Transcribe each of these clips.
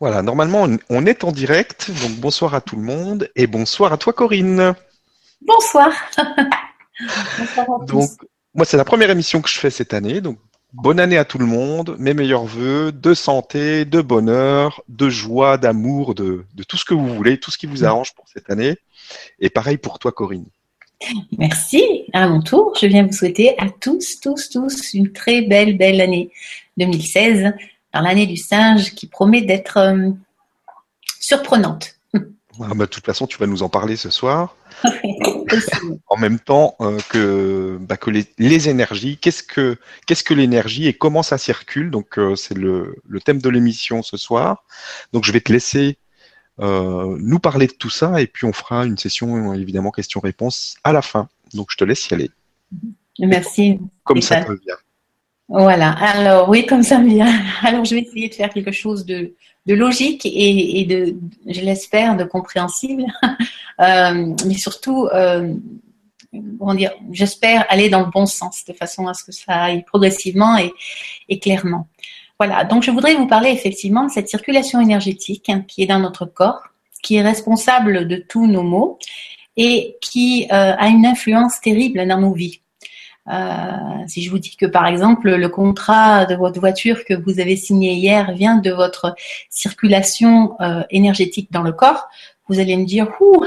Voilà, normalement on est en direct, donc bonsoir à tout le monde et bonsoir à toi Corinne. Bonsoir. bonsoir à donc moi c'est la première émission que je fais cette année, donc bonne année à tout le monde, mes meilleurs voeux de santé, de bonheur, de joie, d'amour, de, de tout ce que vous voulez, tout ce qui vous arrange pour cette année. Et pareil pour toi Corinne. Merci. À mon tour, je viens vous souhaiter à tous, tous, tous une très belle, belle année 2016 dans l'année du singe qui promet d'être euh, surprenante. Ah bah, de toute façon, tu vas nous en parler ce soir. en même temps euh, que, bah, que les, énergies, qu'est-ce que, qu'est-ce que l'énergie et comment ça circule? Donc, euh, c'est le, le, thème de l'émission ce soir. Donc, je vais te laisser nous parler de tout ça et puis on fera une session, évidemment, questions-réponses à la fin. Donc, je te laisse y aller. Merci. Comme ça te vient. Voilà, alors oui, comme ça me vient. Alors je vais essayer de faire quelque chose de, logique et, de, je l'espère, de compréhensible, euh, mais surtout, euh, j'espère aller dans le bon sens, de façon à ce que ça aille progressivement et, clairement. Voilà, donc je voudrais vous parler effectivement de cette circulation énergétique hein, qui est dans notre corps, qui est responsable de tous nos maux et qui euh, a une influence terrible dans nos vies. Euh, si je vous dis que par exemple le contrat de votre voiture que vous avez signé hier vient de votre circulation euh, énergétique dans le corps, vous allez me dire ouh,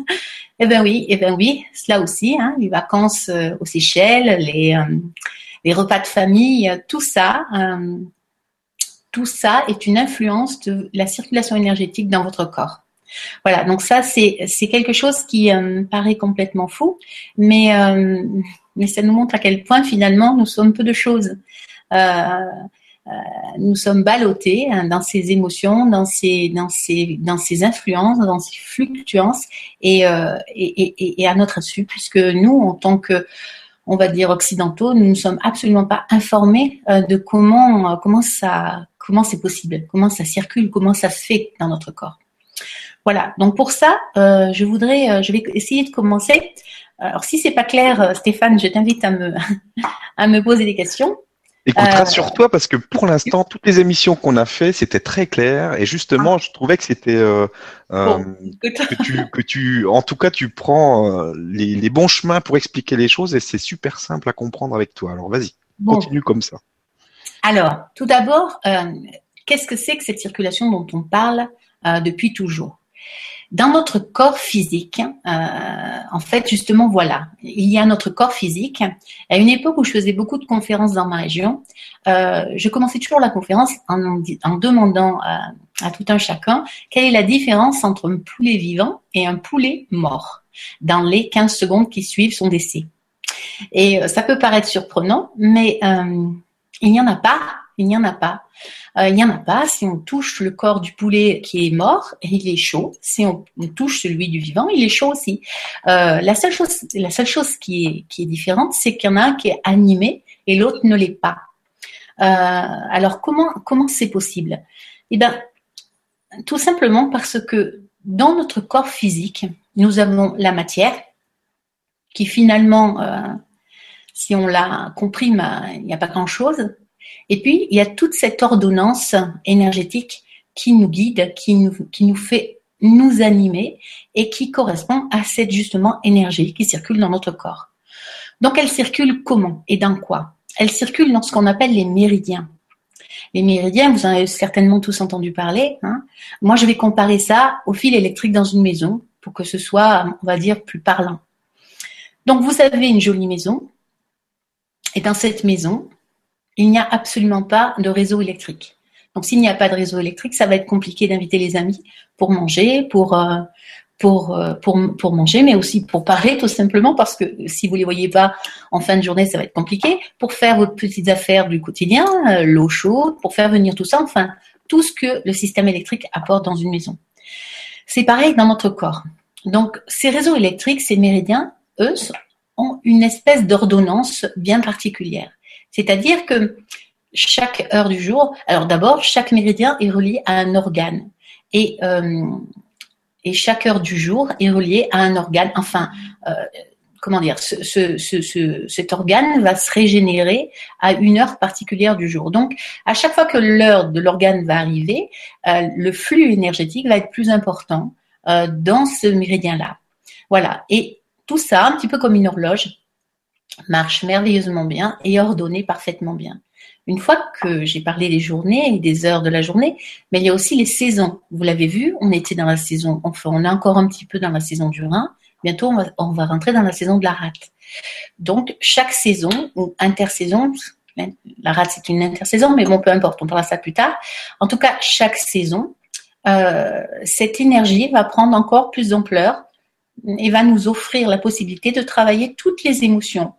eh ben oui, eh ben oui, cela aussi, hein, les vacances euh, aux Seychelles, les, les repas de famille, tout ça, tout ça est une influence de la circulation énergétique dans votre corps. Voilà, donc ça c'est quelque chose qui me paraît complètement fou, mais mais ça nous montre à quel point finalement nous sommes peu de choses. Euh, euh, nous sommes ballottés hein, dans ces émotions, dans ces, influences, dans ces fluctuances et, euh, à notre insu, puisque nous, en tant que, on va dire occidentaux, nous ne sommes absolument pas informés de comment c'est possible, comment ça circule, comment ça se fait dans notre corps. Voilà. Donc pour ça, je voudrais, je vais essayer de commencer alors, si c'est pas clair, euh, Stéphane, je t'invite à me, à me poser des questions. Écoute, euh... rassure-toi parce que pour l'instant, toutes les émissions qu'on a fait, c'était très clair et justement, ah. je trouvais que c'était euh, euh que, tu, que tu, en tout cas, tu prends les, les, bons chemins pour expliquer les choses et c'est super simple à comprendre avec toi. Alors, vas-y, continue comme ça. Alors, tout d'abord, qu'est-ce que c'est que cette circulation dont on parle depuis toujours? Dans notre corps physique, euh, en fait, justement, voilà, il y a notre corps physique. À une époque où je faisais beaucoup de conférences dans ma région, euh, je commençais toujours la conférence en, demandant à, à, tout un chacun quelle est la différence entre un poulet vivant et un poulet mort dans les 15 secondes qui suivent son décès. Et euh, ça peut paraître surprenant, mais euh, il n'y en a pas il n'y en a pas. Euh, il n'y en a pas. Si on touche le corps du poulet qui est mort, il est chaud. Si on, touche celui du vivant, il est chaud aussi. Euh, la seule chose, qui est, différente, c'est qu'il y en a un qui est animé et l'autre ne l'est pas. Euh, alors comment comment c'est possible? Eh bien, tout simplement parce que dans notre corps physique, nous avons la matière qui finalement, si on l'a compris, il n'y a pas grand-chose. Et puis, il y a toute cette ordonnance énergétique qui nous guide, qui nous, qui nous fait nous animer et qui correspond à cette justement énergie qui circule dans notre corps. Donc, elle circule comment et dans quoi? Elle circule dans ce qu'on appelle les méridiens. Les méridiens, vous en avez certainement tous entendu parler. Hein Moi, je vais comparer ça au fil électrique dans une maison pour que ce soit, on va dire, plus parlant. Donc, vous avez une jolie maison. Et dans cette maison, il n'y a absolument pas de réseau électrique. Donc s'il n'y a pas de réseau électrique, ça va être compliqué d'inviter les amis pour manger, pour euh, pour, euh, pour pour manger, mais aussi pour parer tout simplement parce que si vous les voyez pas en fin de journée, ça va être compliqué. Pour faire vos petites affaires du quotidien, euh, l'eau chaude, pour faire venir tout ça, enfin tout ce que le système électrique apporte dans une maison. C'est pareil dans notre corps. Donc ces réseaux électriques, ces méridiens, eux, ont une espèce d'ordonnance bien particulière. C'est-à-dire que chaque heure du jour, alors d'abord, chaque méridien est relié à un organe. Et, euh, chaque heure du jour est reliée à un organe. Enfin, euh, comment dire, cet organe va se régénérer à une heure particulière du jour. Donc, à chaque fois que l'heure de l'organe va arriver, euh, le flux énergétique va être plus important dans ce méridien-là. Voilà. Et tout ça, un petit peu comme une horloge, marche merveilleusement bien et ordonné parfaitement bien. Une fois que j'ai parlé des journées et des heures de la journée, mais il y a aussi les saisons. Vous l'avez vu, on était dans la saison, enfin on est encore un petit peu dans la saison du Rhin. Bientôt, on va, rentrer dans la saison de la rate. Donc, chaque saison ou intersaison, la rate c'est une intersaison, mais bon, peu importe, on parlera ça plus tard. En tout cas, chaque saison, euh, cette énergie va prendre encore plus d'ampleur et va nous offrir la possibilité de travailler toutes les émotions,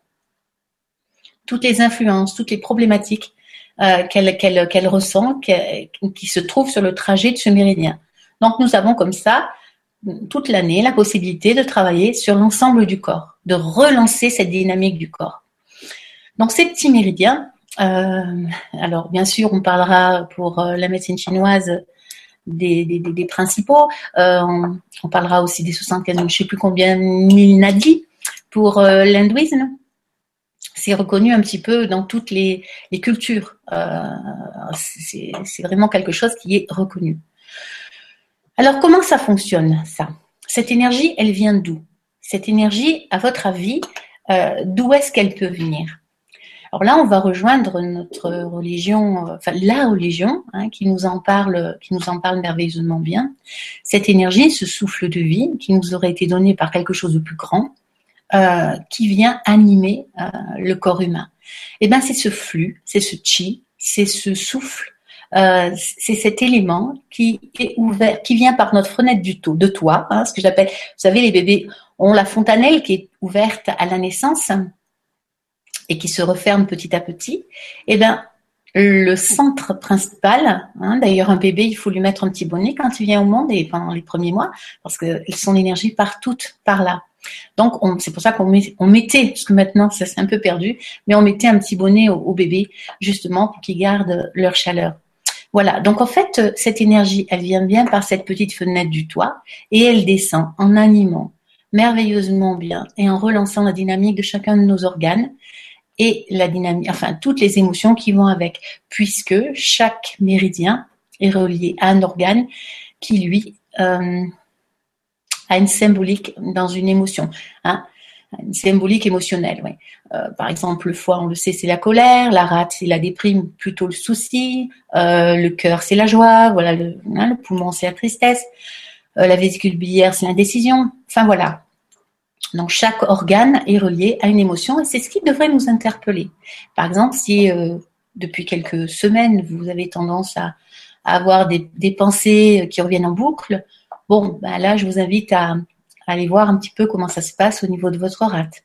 toutes les influences, toutes les problématiques euh, qu'elle ressent, qui se trouvent sur le trajet de ce méridien. Donc nous avons comme ça toute l'année la possibilité de travailler sur l'ensemble du corps, de relancer cette dynamique du corps. Donc ces petits méridiens, euh, alors bien sûr on parlera pour euh, la médecine chinoise des, principaux, euh, on, parlera aussi des 75, je ne sais plus combien mille nadis pour l'hindouisme. C'est reconnu un petit peu dans toutes les, cultures. c'est vraiment quelque chose qui est reconnu. Alors comment ça fonctionne ça? Cette énergie, elle vient d'où? Cette énergie, à votre avis, euh, d'où est-ce qu'elle peut venir? Alors là, on va rejoindre notre religion, euh, la religion, hein, qui nous en parle, qui nous en parle merveilleusement bien. Cette énergie, ce souffle de vie, qui nous aurait été donné par quelque chose de plus grand, euh, qui vient animer le corps humain. Et eh ben, c'est ce flux, c'est ce chi, c'est ce souffle euh, c'est cet élément qui est ouvert, qui vient par notre fenêtre du tout, de toit, hein, ce que j'appelle, vous savez, les bébés ont la fontanelle qui est ouverte à la naissance et qui se referme petit à petit. Et eh ben, le centre principal, hein, d'ailleurs un bébé, il faut lui mettre un petit bonnet quand il vient au monde et pendant les premiers mois, parce que son énergie part toute par là. Donc c'est pour ça qu'on on mettait, parce que maintenant ça s'est un peu perdu, mais on mettait un petit bonnet au, au bébé justement pour qu'ils gardent leur chaleur. Voilà, donc en fait, cette énergie, elle vient bien par cette petite fenêtre du toit et elle descend en animant merveilleusement bien et en relançant la dynamique de chacun de nos organes et la dynamique, enfin toutes les émotions qui vont avec, puisque chaque méridien est relié à un organe qui lui euh, a une symbolique dans une émotion. Hein une symbolique émotionnelle. Oui. Euh, par exemple, le foie, on le sait, c'est la colère, la rate, c'est la déprime, plutôt le souci, euh, le cœur, c'est la joie, voilà, le, hein, le poumon, c'est la tristesse, euh, la vésicule biliaire, c'est l'indécision. Enfin voilà. Donc chaque organe est relié à une émotion et c'est ce qui devrait nous interpeller. Par exemple, si euh, depuis quelques semaines vous avez tendance à, avoir des, pensées qui reviennent en boucle, bon, ben là je vous invite à Allez voir un petit peu comment ça se passe au niveau de votre rate.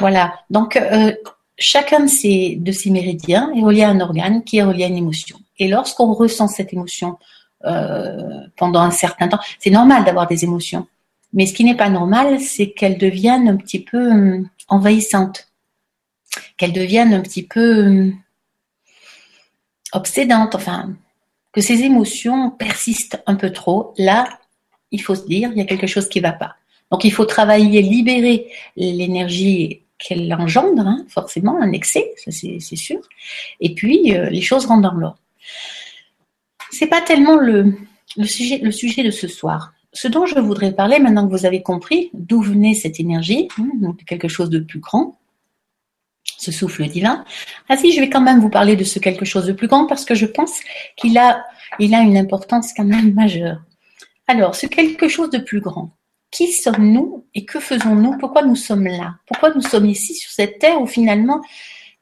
Voilà. Donc, euh, chacun de ces, méridiens est relié à un organe qui est relié à une émotion. Et lorsqu'on ressent cette émotion euh, pendant un certain temps, c'est normal d'avoir des émotions. Mais ce qui n'est pas normal, c'est qu'elles deviennent un petit peu euh, envahissantes, qu'elles deviennent un petit peu obsédantes, enfin, que ces émotions persistent un peu trop. Là, il faut se dire, il y a quelque chose qui ne va pas. Donc il faut travailler, libérer l'énergie qu'elle engendre, hein, forcément, un excès, ça c'est sûr. Et puis euh, les choses rentrent dans l'ordre. C'est pas tellement le, sujet, le sujet de ce soir. Ce dont je voudrais parler, maintenant que vous avez compris d'où venait cette énergie, hein, donc quelque chose de plus grand, ce souffle divin. Ah si, je vais quand même vous parler de ce quelque chose de plus grand parce que je pense qu'il a, a une importance quand même majeure. Alors, ce quelque chose de plus grand, qui sommes-nous et que faisons-nous? Pourquoi nous sommes là? Pourquoi nous sommes ici sur cette terre où finalement,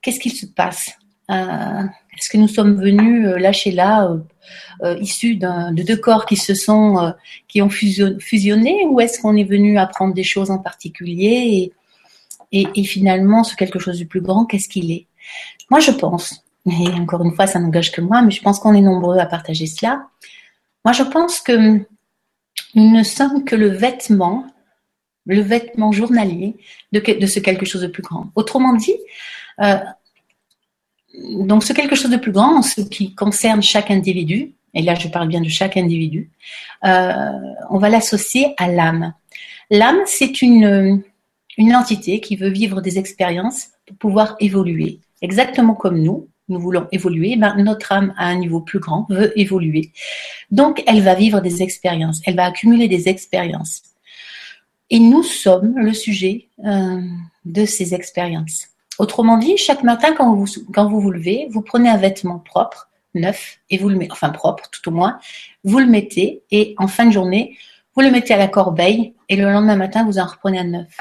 qu'est-ce qu'il se passe? Est-ce que nous sommes venus euh, là, euh, issus de deux corps qui se sont, qui ont fusionné, ou est-ce qu'on est venu apprendre des choses en particulier et, finalement, sur quelque chose de plus grand, qu'est-ce qu'il est? Moi, je pense, et encore une fois, ça n'engage que moi, mais je pense qu'on est nombreux à partager cela. Moi, je pense que nous ne sommes que le vêtement, le vêtement journalier de, ce quelque chose de plus grand. Autrement dit, euh, donc ce quelque chose de plus grand, ce qui concerne chaque individu, et là je parle bien de chaque individu, euh, on va l'associer à l'âme. L'âme, c'est une, une entité qui veut vivre des expériences pour pouvoir évoluer. Exactement comme nous, nous voulons évoluer, ben, notre âme à un niveau plus grand veut évoluer. Donc, elle va vivre des expériences, elle va accumuler des expériences. Et nous sommes le sujet euh, de ces expériences. Autrement dit, chaque matin, quand vous, vous levez, vous prenez un vêtement propre, neuf, et vous le mettez, enfin propre tout au moins, vous le mettez, et en fin de journée, vous le mettez à la corbeille, et le lendemain matin, vous en reprenez un neuf.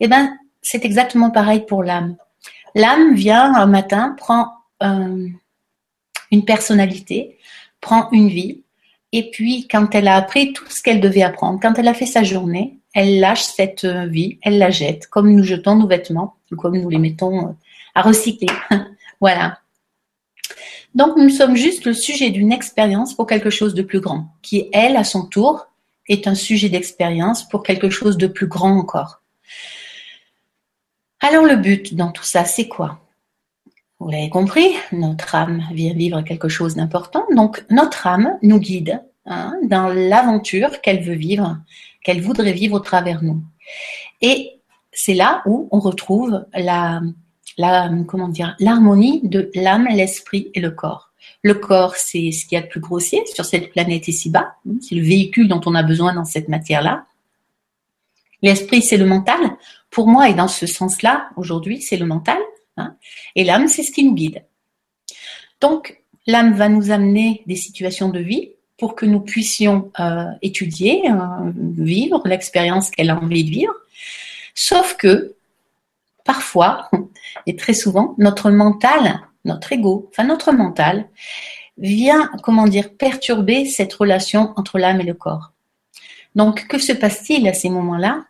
Eh ben, c'est exactement pareil pour l'âme. L'âme vient un matin, prend euh, une personnalité, prend une vie, et puis quand elle a appris tout ce qu'elle devait apprendre, quand elle a fait sa journée, elle lâche cette vie, elle la jette, comme nous jetons nos vêtements, comme nous les mettons euh, à recycler. voilà. Donc nous sommes juste le sujet d'une expérience pour quelque chose de plus grand, qui elle, à son tour, est un sujet d'expérience pour quelque chose de plus grand encore. Alors le but dans tout ça, c'est quoi? Vous l'avez compris, notre âme vient vivre quelque chose d'important. Donc notre âme nous guide hein, dans l'aventure qu'elle veut vivre, qu'elle voudrait vivre au travers nous. Et c'est là où on retrouve la, la comment dire l'harmonie de l'âme, l'esprit et le corps. Le corps, c'est ce qu'il y a de plus grossier sur cette planète ici-bas. C'est le véhicule dont on a besoin dans cette matière-là. L'esprit, c'est le mental. Pour moi, et dans ce sens-là, aujourd'hui, c'est le mental. Hein. et l'âme, c'est ce qui nous guide. Donc, l'âme va nous amener des situations de vie pour que nous puissions euh, étudier, euh, vivre l'expérience qu'elle a envie de vivre. Sauf que, parfois, et très souvent, notre mental, notre ego, enfin notre mental, vient, comment dire, perturber cette relation entre l'âme et le corps. Donc, que se passe-t-il à ces moments-là?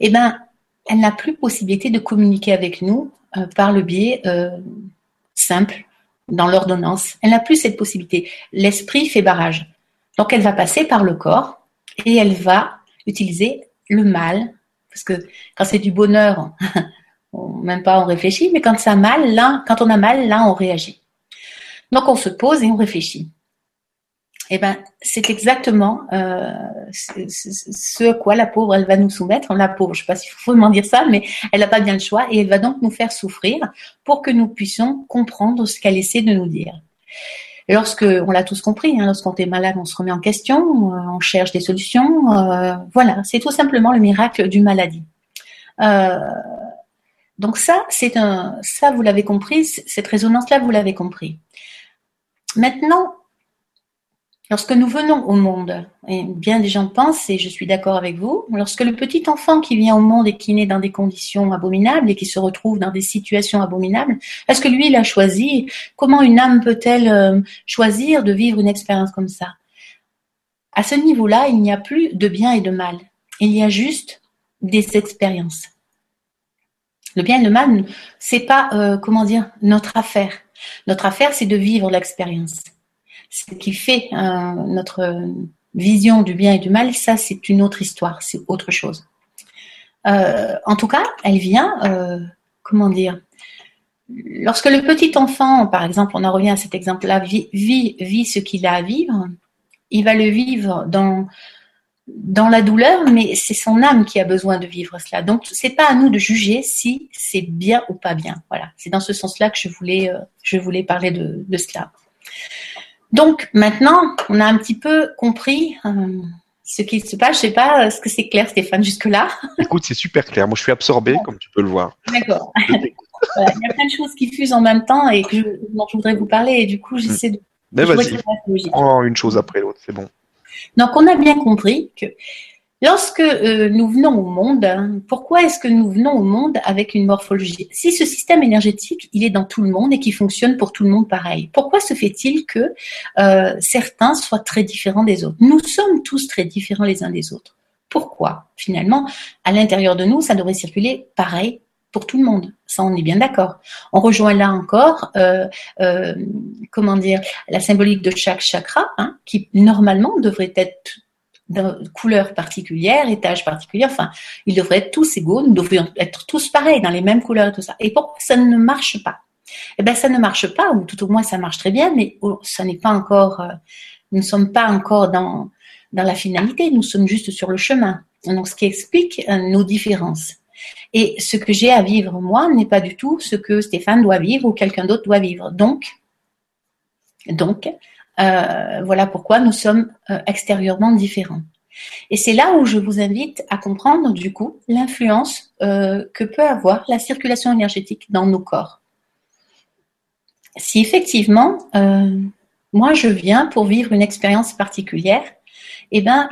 Eh ben, elle n'a plus possibilité de communiquer avec nous euh, par le biais euh, simple dans l'ordonnance. Elle n'a plus cette possibilité. L'esprit fait barrage. Donc elle va passer par le corps et elle va utiliser le mal. Parce que quand c'est du bonheur, même pas on réfléchit, mais quand ça mal, là, quand on a mal, là on réagit. Donc on se pose et on réfléchit. Eh ben, c'est exactement euh, ce, à quoi la pauvre elle va nous soumettre. La pauvre, je ne sais pas s'il faut vraiment dire ça, mais elle n'a pas bien le choix et elle va donc nous faire souffrir pour que nous puissions comprendre ce qu'elle essaie de nous dire. Lorsque, on l'a tous compris, hein, lorsqu'on est malade, on se remet en question, euh, on cherche des solutions. Euh, voilà, c'est tout simplement le miracle du maladie. donc ça, c'est un, ça vous l'avez compris, cette résonance-là, vous l'avez compris. Maintenant, Lorsque nous venons au monde, et bien des gens pensent, et je suis d'accord avec vous, lorsque le petit enfant qui vient au monde et qui naît dans des conditions abominables et qui se retrouve dans des situations abominables, est-ce que lui, il a choisi? Comment une âme peut-elle euh, choisir de vivre une expérience comme ça? À ce niveau-là, il n'y a plus de bien et de mal. Il y a juste des expériences. Le bien et le mal, c'est pas, euh, comment dire, notre affaire. Notre affaire, c'est de vivre l'expérience ce qui fait euh, notre vision du bien et du mal, ça c'est une autre histoire, c'est autre chose. Euh, en tout cas, elle vient, euh, comment dire, lorsque le petit enfant, par exemple, on en revient à cet exemple-là, vit, vit, ce qu'il a à vivre, il va le vivre dans, la douleur, mais c'est son âme qui a besoin de vivre cela. Donc, c'est pas à nous de juger si c'est bien ou pas bien. Voilà, c'est dans ce sens-là que je voulais, parler de cela. Donc maintenant, on a un petit peu compris euh, ce qui se passe. Je sais pas, est-ce que c'est clair, Stéphane, jusque-là Écoute, c'est super clair. Moi, je suis absorbé, comme tu peux le voir. D'accord. il y a plein de choses qui fusent en même temps et que je, dont je voudrais vous parler. Et du coup, j'essaie de. Mais vas-y, prends une chose après l'autre, c'est bon. Donc, on a bien compris que Lorsque euh, nous venons au monde, hein, pourquoi est-ce que nous venons au monde avec une morphologie? Si ce système énergétique, il est dans tout le monde et qui fonctionne pour tout le monde pareil, pourquoi se fait-il que euh, certains soient très différents des autres? Nous sommes tous très différents les uns des autres. Pourquoi? Finalement, à l'intérieur de nous, ça devrait circuler pareil pour tout le monde. Ça, on est bien d'accord. On rejoint là encore, euh, comment dire, la symbolique de chaque chakra, hein, qui normalement devrait être de couleur particulière, étage particulier, enfin, ils devraient être tous égaux, nous devrions être tous pareils, dans les mêmes couleurs et tout ça. Et pourquoi ça ne marche pas? Eh bien, ça ne marche pas, ou tout au moins ça marche très bien, mais oh, ça n'est pas encore, euh, nous ne sommes pas encore dans, dans la finalité, nous sommes juste sur le chemin. Donc, ce qui explique euh, nos différences. Et ce que j'ai à vivre moi n'est pas du tout ce que Stéphane doit vivre ou quelqu'un d'autre doit vivre. Donc, donc euh, voilà pourquoi nous sommes euh, extérieurement différents. Et c'est là où je vous invite à comprendre du coup l'influence euh, que peut avoir la circulation énergétique dans nos corps. Si effectivement, moi je viens pour vivre une expérience particulière, eh ben,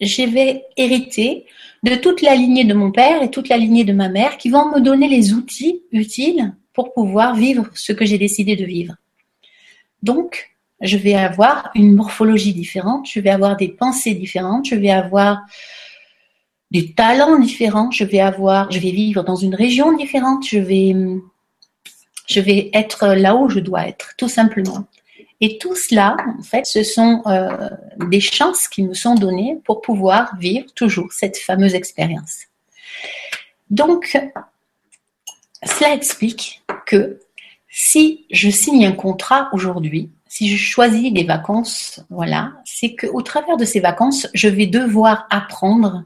je vais hériter de toute la lignée de mon père et toute la lignée de ma mère qui vont me donner les outils utiles pour pouvoir vivre ce que j'ai décidé de vivre. Donc, je vais avoir une morphologie différente, je vais avoir des pensées différentes, je vais avoir des talents différents, je vais avoir, je vais vivre dans une région différente, je vais, je vais être là où je dois être, tout simplement. Et tout cela, en fait, ce sont euh, des chances qui me sont données pour pouvoir vivre toujours cette fameuse expérience. Donc, cela explique que si je signe un contrat aujourd'hui, si je choisis des vacances, voilà, c'est qu'au travers de ces vacances, je vais devoir apprendre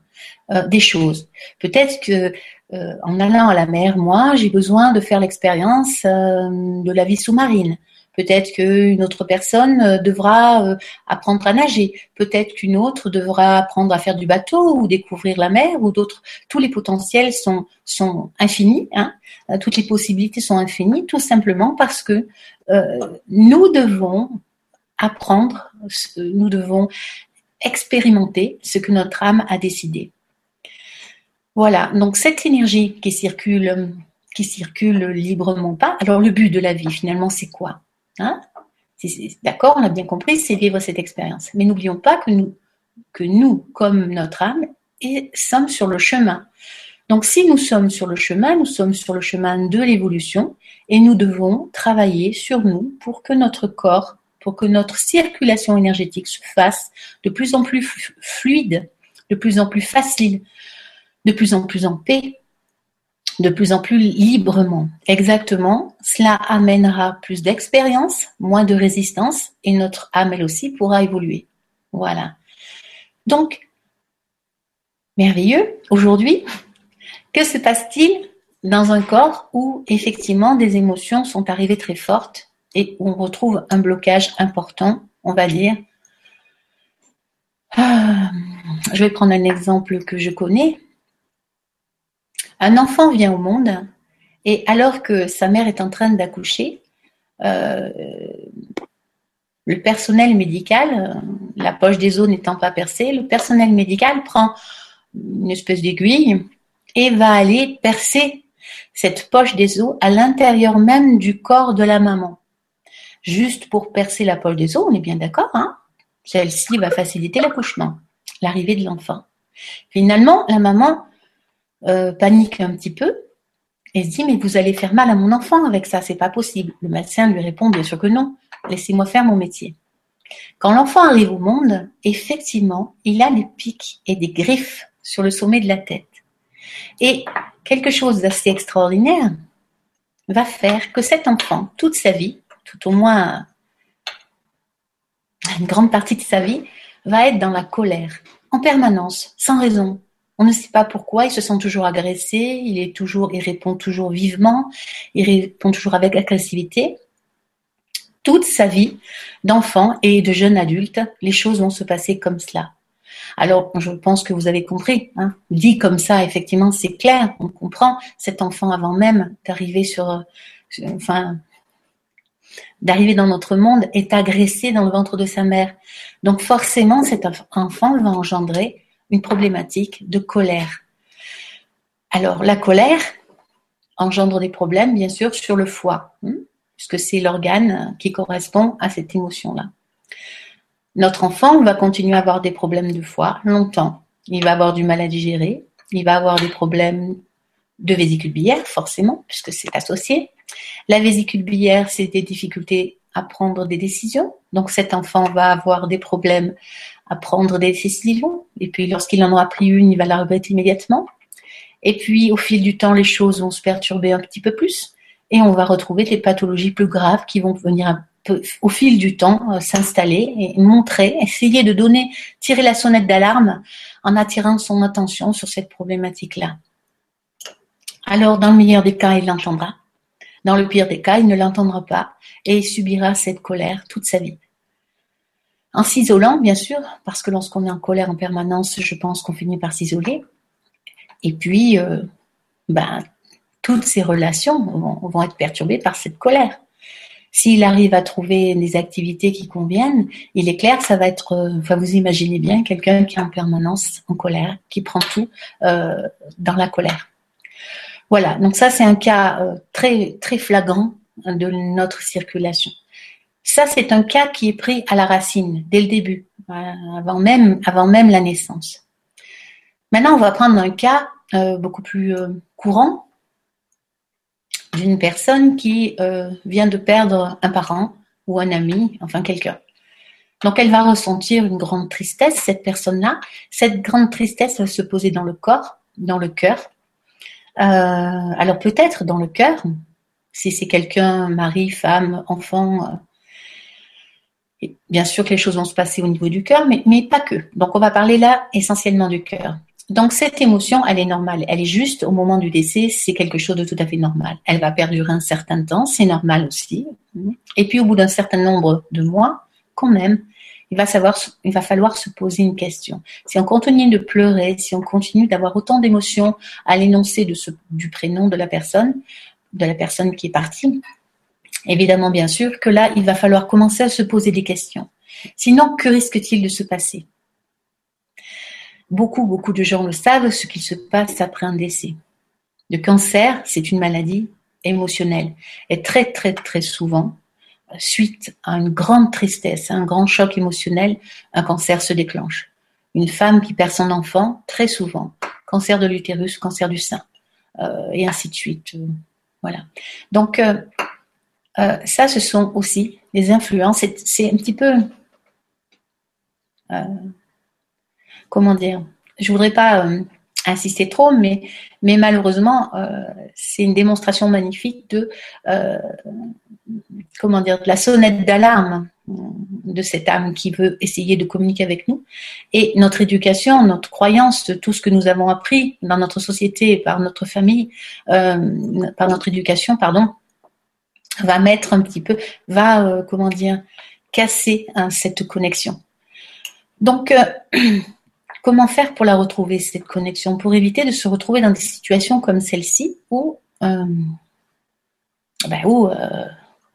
euh, des choses. Peut-être que euh, en allant à la mer, moi, j'ai besoin de faire l'expérience de la vie sous-marine. Peut-être qu'une autre personne euh, devra euh, apprendre à nager. Peut-être qu'une autre devra apprendre à faire du bateau ou découvrir la mer ou d'autres. Tous les potentiels sont, infinis. Hein. Euh, toutes les possibilités sont infinies, tout simplement parce que nous devons apprendre, nous devons expérimenter ce que notre âme a décidé. Voilà. Donc cette énergie qui circule, qui circule librement pas. Alors le but de la vie finalement, c'est quoi Hein? D'accord, on a bien compris, c'est vivre cette expérience. Mais n'oublions pas que nous, comme notre âme, sommes sur le chemin. Donc si nous sommes sur le chemin, nous sommes sur le chemin de l'évolution et nous devons travailler sur nous pour que notre corps, pour que notre circulation énergétique se fasse de plus en plus fluide, de plus en plus facile, de plus en plus en paix, de plus en plus librement. Exactement, cela amènera plus d'expérience, moins de résistance et notre âme elle aussi pourra évoluer. Voilà. Donc, merveilleux, aujourd'hui, que se passe-t-il dans un corps où effectivement des émotions sont arrivées très fortes et où on retrouve un blocage important, on va dire? Ah, je vais prendre un exemple que je connais. Un enfant vient au monde et alors que sa mère est en train d'accoucher, euh, le personnel médical, la poche des os n'étant pas percée, le personnel médical prend une espèce d'aiguille et va aller percer cette poche des os à l'intérieur même du corps de la maman. Juste pour percer la poche des os, on est bien d'accord, hein? Celle-ci va faciliter l'accouchement, l'arrivée de l'enfant. Finalement, la maman euh, panique un petit peu et se dit mais vous allez faire mal à mon enfant avec ça, c'est pas possible. Le médecin lui répond bien sûr que non, laissez-moi faire mon métier. Quand l'enfant arrive au monde, effectivement, il a des pics et des griffes sur le sommet de la tête. Et quelque chose d'assez extraordinaire va faire que cet enfant, toute sa vie, tout au moins une grande partie de sa vie, va être dans la colère, en permanence, sans raison, on ne sait pas pourquoi, il se sent toujours agressé, il est toujours, il répond toujours vivement, il répond toujours avec agressivité. Toute sa vie d'enfant et de jeune adulte, les choses vont se passer comme cela. Alors, je pense que vous avez compris. Hein. Dit comme ça, effectivement, c'est clair. On comprend. Cet enfant, avant même d'arriver d'arriver dans notre monde, est agressé dans le ventre de sa mère. Donc, forcément, cet enfant va engendrer une problématique de colère. Alors, la colère engendre des problèmes, bien sûr, sur le foie, hein, puisque c'est l'organe qui correspond à cette émotion-là. Notre enfant va continuer à avoir des problèmes de foie longtemps. Il va avoir du mal à digérer, il va avoir des problèmes de vésicule biliaire, forcément, puisque c'est associé. La vésicule biliaire, c'est des difficultés à prendre des décisions. Donc cet enfant va avoir des problèmes à prendre des décisions. Et puis lorsqu'il en aura pris une, il va la regretter immédiatement. Et puis au fil du temps, les choses vont se perturber un petit peu plus. Et on va retrouver des pathologies plus graves qui vont venir au fil du temps euh, s'installer et montrer, essayer de donner, tirer la sonnette d'alarme en attirant son attention sur cette problématique-là. alors dans le meilleur des cas, il l'entendra. Dans le pire des cas, il ne l'entendra pas et il subira cette colère toute sa vie. En s'isolant, bien sûr, parce que lorsqu'on est en colère en permanence, je pense qu'on finit par s'isoler. Et puis, euh, ben, toutes ces relations vont, être perturbées par cette colère. S'il arrive à trouver des activités qui conviennent, il est clair, ça va être, euh, enfin, vous imaginez bien quelqu'un qui est en permanence en colère, qui prend tout euh, dans la colère. Voilà, donc ça c'est un cas euh, très très flagrant de notre circulation. Ça c'est un cas qui est pris à la racine dès le début, avant même avant même la naissance. Maintenant, on va prendre un cas euh, beaucoup plus euh, courant d'une personne qui vient de perdre un parent ou un ami, enfin quelqu'un. Donc elle va ressentir une grande tristesse, cette personne-là. Cette grande tristesse va se poser dans le corps, dans le cœur, euh, alors peut-être dans le cœur, si c'est quelqu'un, mari, femme, enfant, euh, bien sûr que les choses vont se passer au niveau du cœur, mais, mais pas que. Donc on va parler là essentiellement du cœur. Donc cette émotion, elle est normale. Elle est juste au moment du décès, c'est quelque chose de tout à fait normal. Elle va perdurer un certain temps, c'est normal aussi. Et puis au bout d'un certain nombre de mois, quand même, il va, falloir se poser une question. Si on continue de pleurer, si on continue d'avoir autant d'émotions à l'énoncé du prénom de la personne, de la personne qui est partie, évidemment, bien sûr, que là, il va falloir commencer à se poser des questions. Sinon, que risque-t-il de se passer? Beaucoup, beaucoup de gens le savent, ce qu'il se passe après un décès. Le cancer, c'est une maladie émotionnelle. Et très, très, très souvent, suite à une grande tristesse, un grand choc émotionnel, un cancer se déclenche. Une femme qui perd son enfant, très souvent, cancer de l'utérus, cancer du sein, euh, et ainsi de suite. Euh, voilà. Donc, euh, ça, ce sont aussi des influences. C'est un petit peu. Comment dire Je voudrais pas insister trop, mais, malheureusement, c'est une démonstration magnifique de comment dire, la sonnette d'alarme de cette âme qui veut essayer de communiquer avec nous. Et notre éducation, notre croyance, tout ce que nous avons appris dans notre société, par notre famille, euh, par notre éducation, pardon, va mettre un petit peu, va, euh, comment dire, casser hein, cette connexion. Donc, euh, comment faire pour la retrouver, cette connexion, pour éviter de se retrouver dans des situations comme celle-ci où, ben, où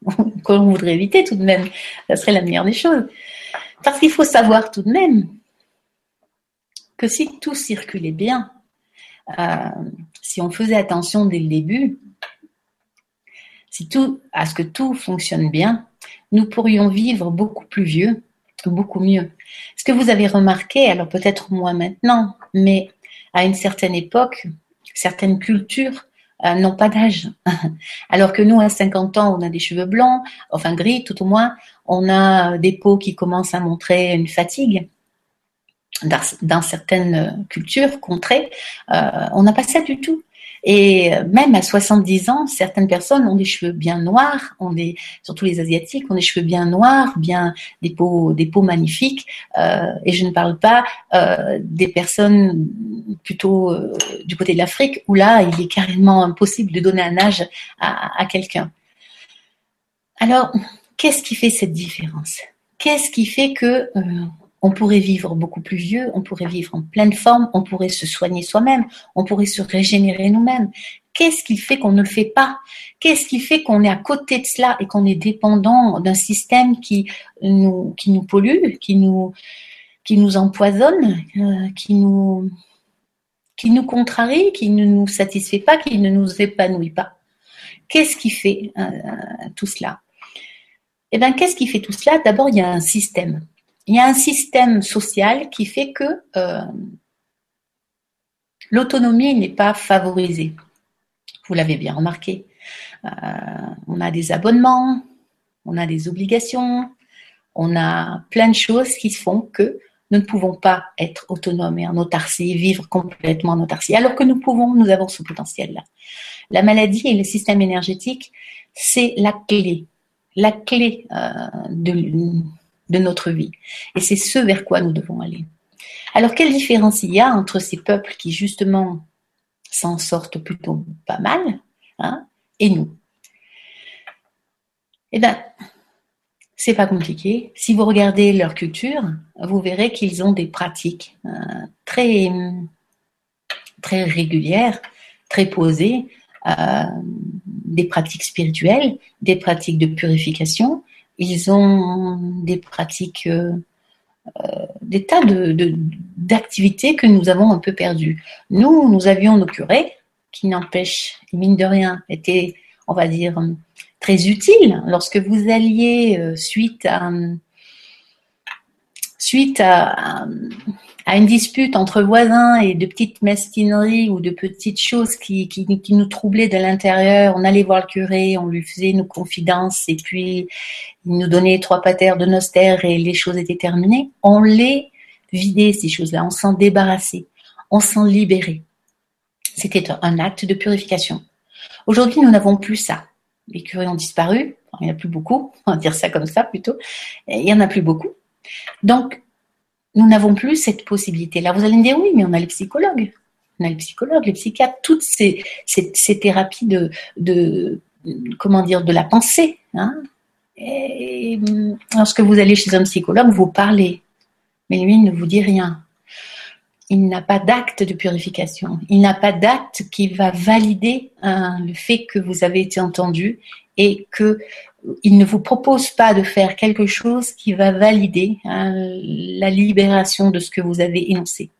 qu'on voudrait éviter tout de même? Ça serait la meilleure des choses. Parce qu'il faut savoir tout de même que si tout circulait bien, euh, si on faisait attention dès le début, si tout, à ce que tout fonctionne bien, nous pourrions vivre beaucoup plus vieux, beaucoup mieux. Ce que vous avez remarqué, alors peut-être moins maintenant, mais à une certaine époque, certaines cultures euh, n'ont pas d'âge. Alors que nous, à 50 ans, on a des cheveux blancs, enfin gris tout au moins, on a des peaux qui commencent à montrer une fatigue. Dans, certaines cultures, contrées, euh, on n'a pas ça du tout. Et même à 70 ans, certaines personnes ont des cheveux bien noirs, ont des, surtout les asiatiques, ont des cheveux bien noirs, bien des peaux, des peaux magnifiques. Euh, et je ne parle pas euh, des personnes plutôt euh, du côté de l'Afrique où là, il est carrément impossible de donner un âge à, quelqu'un. Alors, qu'est-ce qui fait cette différence? Qu'est-ce qui fait que euh, on pourrait vivre beaucoup plus vieux, on pourrait vivre en pleine forme, on pourrait se soigner soi-même, on pourrait se régénérer nous-mêmes. Qu'est-ce qui fait qu'on ne le fait pas? Qu'est-ce qui fait qu'on est à côté de cela et qu'on est dépendant d'un système qui nous, pollue, qui nous, empoisonne, euh, qui, nous, contrarie, qui ne nous satisfait pas, qui ne nous épanouit pas? Qu'est-ce qui fait euh, tout cela? Eh bien, qu'est-ce qui fait tout cela? D'abord, il y a un système il y a un système social qui fait que euh, l'autonomie n'est pas favorisée. Vous l'avez bien remarqué. Euh, on a des abonnements, on a des obligations, on a plein de choses qui font que nous ne pouvons pas être autonomes et en autarcie, vivre complètement en autarcie, alors que nous pouvons, nous avons ce potentiel-là. La maladie et le système énergétique, c'est la clé, la clé euh, de, de notre vie. Et c'est ce vers quoi nous devons aller. Alors, quelle différence il y a entre ces peuples qui, justement, s'en sortent plutôt pas mal, hein, et nous? Eh bien, c'est pas compliqué. Si vous regardez leur culture, vous verrez qu'ils ont des pratiques euh, très, très régulières, très posées, euh, des pratiques spirituelles, des pratiques de purification. Ils ont des pratiques, euh, des tas de, d'activités que nous avons un peu perdues. Nous, nous avions nos curés, qui n'empêchent, mine de rien, étaient, on va dire, très utile lorsque vous alliez euh, suite à suite à, une dispute entre voisins et de petites mesquineries ou de petites choses qui, qui, nous troublaient de l'intérieur, on allait voir le curé, on lui faisait nos confidences et puis il nous donnait trois patères de nostère et les choses étaient terminées. On les vidait, ces choses-là, on s'en débarrassait, on s'en libérait. C'était un acte de purification. Aujourd'hui, nous n'avons plus ça les curés ont disparu. il n'y en a plus beaucoup, on va dire ça comme ça plutôt. il n'y en a plus beaucoup. Donc, nous n'avons plus cette possibilité-là. Vous allez me dire, oui, mais on a les psychologues. On a les psychologues, les psychiatres, toutes ces, ces, thérapies de, de, comment dire, de la pensée. Hein. Et lorsque vous allez chez un psychologue, vous parlez, mais lui ne vous dit rien il n'a pas d'acte de purification. Il n'a pas d'acte qui va valider hein, le fait que vous avez été entendu et que il ne vous propose pas de faire quelque chose qui va valider hein, la libération de ce que vous avez énoncé.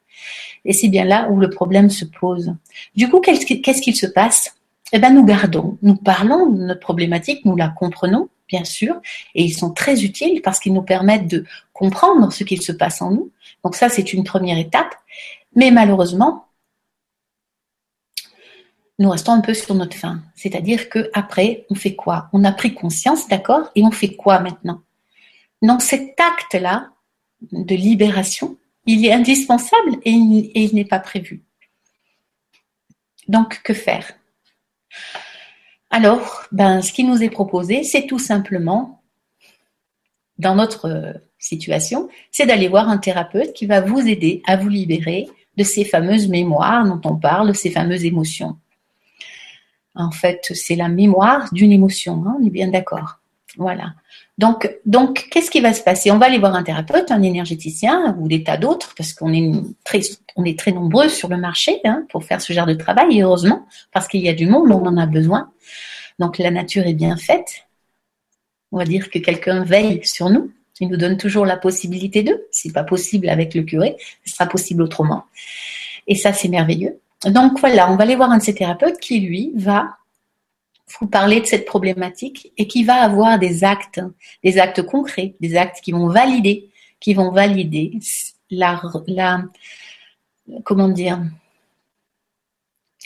Et c'est bien là où le problème se pose. Du coup, qu'est-ce qu'il se passe? Eh bien, nous gardons, nous parlons de notre problématique, nous la comprenons, bien sûr, et ils sont très utiles parce qu'ils nous permettent de comprendre ce qu'il se passe en nous. Donc ça, c'est une première étape. Mais malheureusement, nous restons un peu sur notre fin. C'est-à-dire que après, on fait quoi? On a pris conscience, d'accord? Et on fait quoi maintenant? Donc cet acte-là de libération, il est indispensable et il n'est pas prévu. Donc que faire? Alors, ben, ce qui nous est proposé, c'est tout simplement, dans notre situation, c'est d'aller voir un thérapeute qui va vous aider à vous libérer de ces fameuses mémoires dont on parle, ces fameuses émotions. En fait, c'est la mémoire d'une émotion, hein, on est bien d'accord. Voilà. Donc, qu'est-ce qui va se passer? On va aller voir un thérapeute, un énergéticien ou des tas d'autres, parce qu'on est très, nombreux sur le marché hein, pour faire ce genre de travail, heureusement, parce qu'il y a du monde, on en a besoin. Donc, la nature est bien faite. On va dire que quelqu'un veille sur nous. Il nous donne toujours la possibilité de. Si pas possible avec le curé, ce sera possible autrement. Et ça, c'est merveilleux. Donc voilà, on va aller voir un de ces thérapeutes qui, lui, va vous parler de cette problématique et qui va avoir des actes, des actes concrets, des actes qui vont valider, qui vont valider la, la comment dire,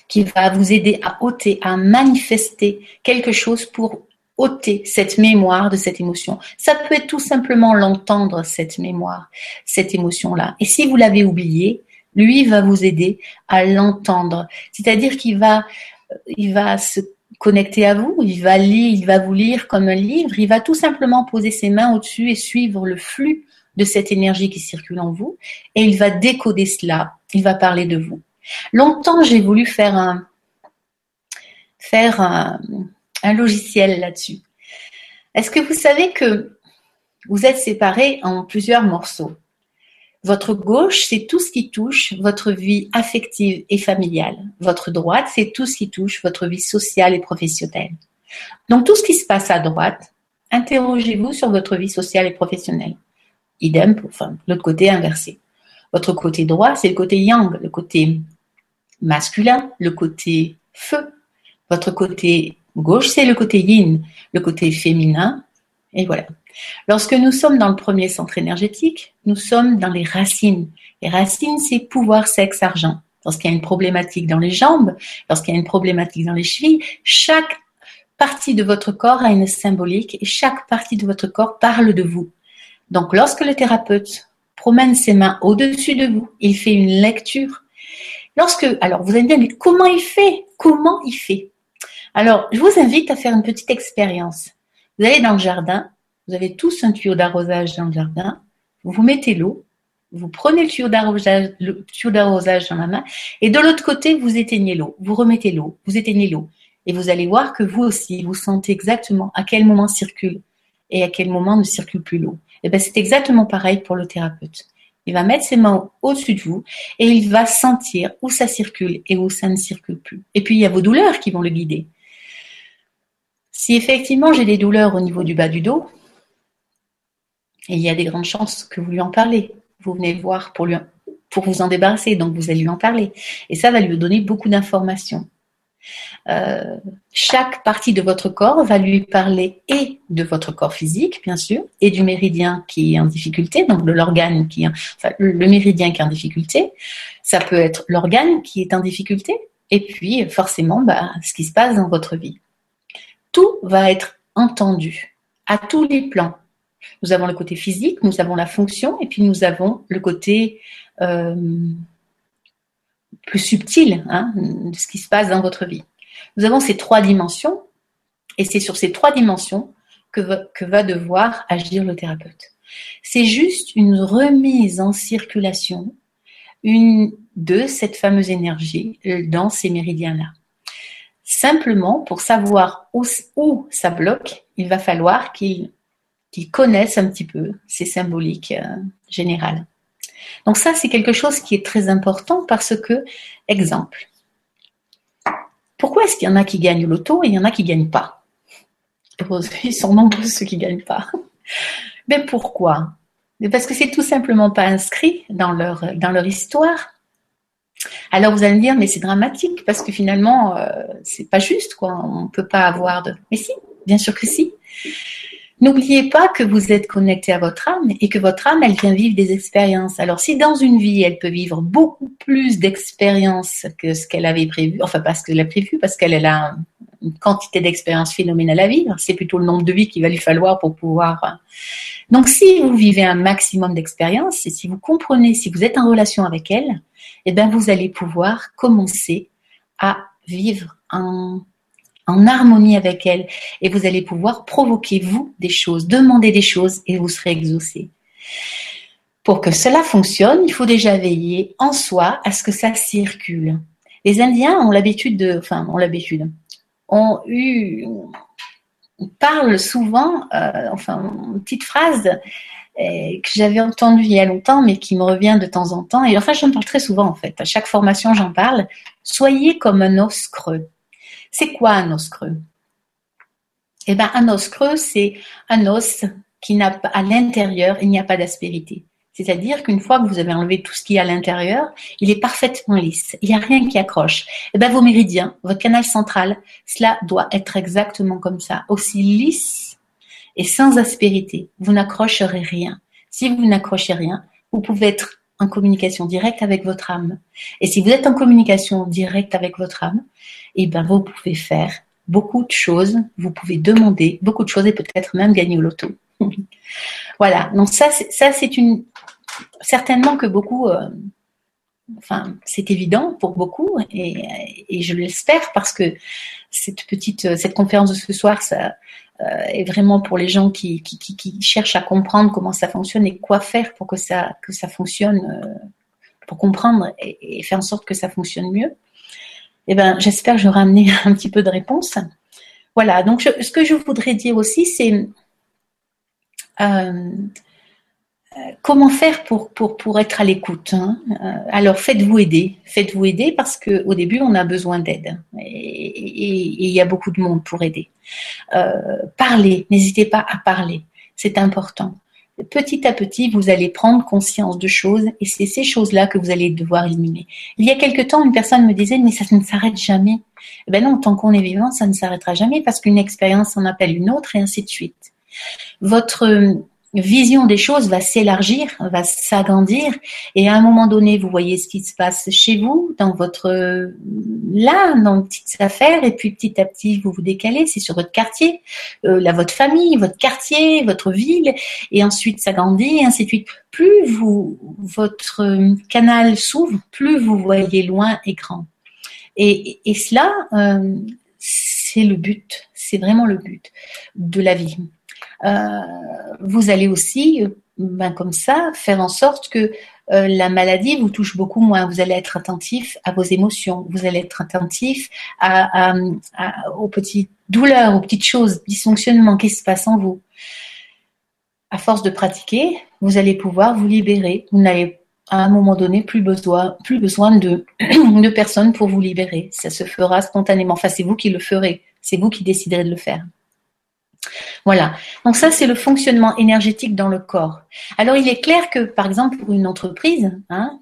qui va vous aider à ôter, à manifester quelque chose pour ôter cette mémoire de cette émotion. Ça peut être tout simplement l'entendre, cette mémoire, cette émotion-là. Et si vous l'avez oublié, lui va vous aider à l'entendre. C'est-à-dire qu'il va, se connecté à vous, il va lire, il va vous lire comme un livre, il va tout simplement poser ses mains au-dessus et suivre le flux de cette énergie qui circule en vous et il va décoder cela, il va parler de vous. Longtemps, j'ai voulu faire un logiciel là-dessus. Est-ce que vous savez que vous êtes séparés en plusieurs morceaux? Votre gauche, c'est tout ce qui touche votre vie affective et familiale. Votre droite, c'est tout ce qui touche votre vie sociale et professionnelle. Donc tout ce qui se passe à droite, interrogez-vous sur votre vie sociale et professionnelle. Idem pour enfin, l'autre côté inversé. Votre côté droit, c'est le côté yang, le côté masculin, le côté feu. Votre côté gauche, c'est le côté yin, le côté féminin. Et voilà. Lorsque nous sommes dans le premier centre énergétique, nous sommes dans les racines. Les racines, c'est pouvoir, sexe, argent. Lorsqu'il y a une problématique dans les jambes, lorsqu'il y a une problématique dans les chevilles, chaque partie de votre corps a une symbolique et chaque partie de votre corps parle de vous. Donc lorsque le thérapeute promène ses mains au-dessus de vous, il fait une lecture. Lorsque, alors vous allez me dire, mais comment il fait? Comment il fait? Alors, je vous invite à faire une petite expérience. Vous allez dans le jardin, vous avez tous un tuyau d'arrosage dans le jardin. Vous mettez l'eau vous prenez le tuyau d'arrosage, dans la main, et de l'autre côté, vous éteignez l'eau, vous remettez l'eau, vous éteignez l'eau. Et vous allez voir que vous aussi, vous sentez exactement à quel moment circule et à quel moment ne circule plus l'eau. Et bien, c'est exactement pareil pour le thérapeute. Il va mettre ses mains au-dessus de vous et il va sentir où ça circule et où ça ne circule plus. Et puis, il y a vos douleurs qui vont le guider. Si effectivement j'ai des douleurs au niveau du bas du dos, il y a des grandes chances que vous lui en parlez. Vous venez voir pour, vous en débarrasser, donc vous allez lui en parler. Et ça va lui donner beaucoup d'informations. Euh, chaque partie de votre corps va lui parler et de votre corps physique, bien sûr, et du méridien qui est en difficulté, donc de l'organe qui, enfin, le méridien qui est en difficulté. Ça peut être l'organe qui est en difficulté, et puis forcément, bah, ce qui se passe dans votre vie. Tout va être entendu à tous les plans. Nous avons le côté physique, nous avons la fonction, et puis nous avons le côté euh, plus subtil hein, de ce qui se passe dans votre vie. Nous avons ces trois dimensions, et c'est sur ces trois dimensions que va, devoir agir le thérapeute. C'est juste une remise en circulation de cette fameuse énergie euh, dans ces méridiens-là. Simplement, pour savoir où, ça bloque, il va falloir qu'il connaisse un petit peu ces symboliques euh, générales. Donc ça, c'est quelque chose qui est très important parce que, exemple, pourquoi est-ce qu'il y en a qui gagnent l'auto et il y en a qui ne gagnent pas? Ils sont nombreux ceux qui ne gagnent pas. Mais pourquoi? Parce que c'est tout simplement pas inscrit dans leur, dans leur histoire. Alors vous allez me dire, mais c'est dramatique parce que finalement, euh, c'est pas juste, quoi. On ne peut pas avoir de. Mais si, bien sûr que si. N'oubliez pas que vous êtes connecté à votre âme et que votre âme, elle vient vivre des expériences. Alors si dans une vie, elle peut vivre beaucoup plus d'expériences que ce qu'elle avait prévu, enfin parce qu'elle a prévu, parce qu'elle a une quantité d'expériences phénoménales à vivre, c'est plutôt le nombre de vies qu'il va lui falloir pour pouvoir. Donc si vous vivez un maximum d'expériences et si vous comprenez, si vous êtes en relation avec elle, eh bien vous allez pouvoir commencer à vivre en en harmonie avec elle et vous allez pouvoir provoquer vous des choses, demander des choses et vous serez exaucé. Pour que cela fonctionne, il faut déjà veiller en soi à ce que ça circule. Les Indiens ont l'habitude de, enfin, ont l'habitude, ont eu, parlent souvent, euh, enfin, une petite phrase euh, que j'avais entendue il y a longtemps, mais qui me revient de temps en temps. Et enfin, j'en parle très souvent en fait. À chaque formation, j'en parle. Soyez comme un os creux. C'est quoi un os creux? Eh bien, un os creux, c'est un os qui n'a à l'intérieur, il n'y a pas d'aspérité. C'est-à-dire qu'une fois que vous avez enlevé tout ce qui est à l'intérieur, il est parfaitement lisse. Il n'y a rien qui accroche. Eh bien, vos méridiens, votre canal central, cela doit être exactement comme ça, aussi lisse et sans aspérité. Vous n'accrocherez rien. Si vous n'accrochez rien, vous pouvez être communication directe avec votre âme. Et si vous êtes en communication directe avec votre âme, eh ben, vous pouvez faire beaucoup de choses, vous pouvez demander beaucoup de choses et peut-être même gagner au loto. voilà. Donc ça, c'est une certainement que beaucoup, euh, enfin, c'est évident pour beaucoup et, je l'espère parce que cette petite, cette conférence de ce soir, ça est vraiment pour les gens qui, qui, cherchent à comprendre comment ça fonctionne et quoi faire pour que ça, que ça fonctionne, euh, pour comprendre et, faire en sorte que ça fonctionne mieux. Eh ben, j'espère que j'aurai amené un petit peu de réponse. Voilà, donc ce que je voudrais dire aussi, c'est euh, comment faire pour, pour, pour être à l'écoute hein. euh, Alors faites-vous aider, faites-vous aider parce qu'au début on a besoin d'aide et il y a beaucoup de monde pour aider. Euh, parlez, n'hésitez pas à parler, c'est important petit à petit, vous allez prendre conscience de choses et c'est ces choses-là que vous allez devoir éliminer. Il y a quelque temps, une personne me disait, mais ça ne s'arrête jamais. Eh ben non, tant qu'on est vivant, ça ne s'arrêtera jamais parce qu'une expérience en appelle une autre et ainsi de suite. Votre vision des choses va s'élargir, va s'agrandir, et à un moment donné, vous voyez ce qui se passe chez vous, dans votre là, dans vos petites affaires, et puis petit à petit, vous vous décalez, c'est sur votre quartier, euh, là, votre famille, votre quartier, votre ville, et ensuite ça grandit, et ainsi de suite. Plus vous, votre canal s'ouvre, plus vous voyez loin et grand. Et, et cela, euh, c'est le but, c'est vraiment le but de la vie. Euh, vous allez aussi, ben, comme ça, faire en sorte que euh, la maladie vous touche beaucoup moins. Vous allez être attentif à vos émotions, vous allez être attentif aux petites douleurs, aux petites choses, dysfonctionnements qui se passent en vous. À force de pratiquer, vous allez pouvoir vous libérer. Vous n'avez à un moment donné plus besoin, plus besoin de, de personnes pour vous libérer. Ça se fera spontanément. Enfin, c'est vous qui le ferez. C'est vous qui déciderez de le faire. Voilà. Donc ça, c'est le fonctionnement énergétique dans le corps. Alors, il est clair que, par exemple, pour une entreprise, hein,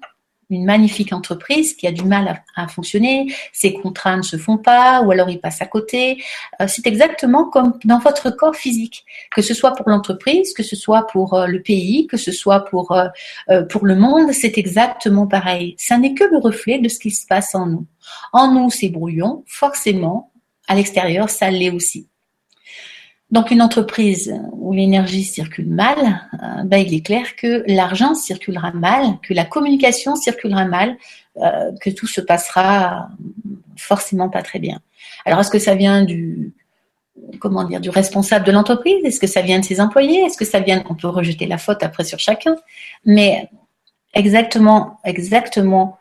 une magnifique entreprise qui a du mal à, fonctionner, ses contrats ne se font pas, ou alors il passe à côté. Euh, c'est exactement comme dans votre corps physique, que ce soit pour l'entreprise, que ce soit pour euh, le pays, que ce soit pour, euh, pour le monde, c'est exactement pareil. Ça n'est que le reflet de ce qui se passe en nous. En nous, c'est brouillon, forcément, à l'extérieur, ça l'est aussi. Donc une entreprise où l'énergie circule mal, euh, ben, il est clair que l'argent circulera mal, que la communication circulera mal, euh, que tout se passera forcément pas très bien. Alors est-ce que ça vient du comment dire du responsable de l'entreprise? Est-ce que ça vient de ses employés? Est-ce que ça vient On peut rejeter la faute après sur chacun, mais exactement, exactement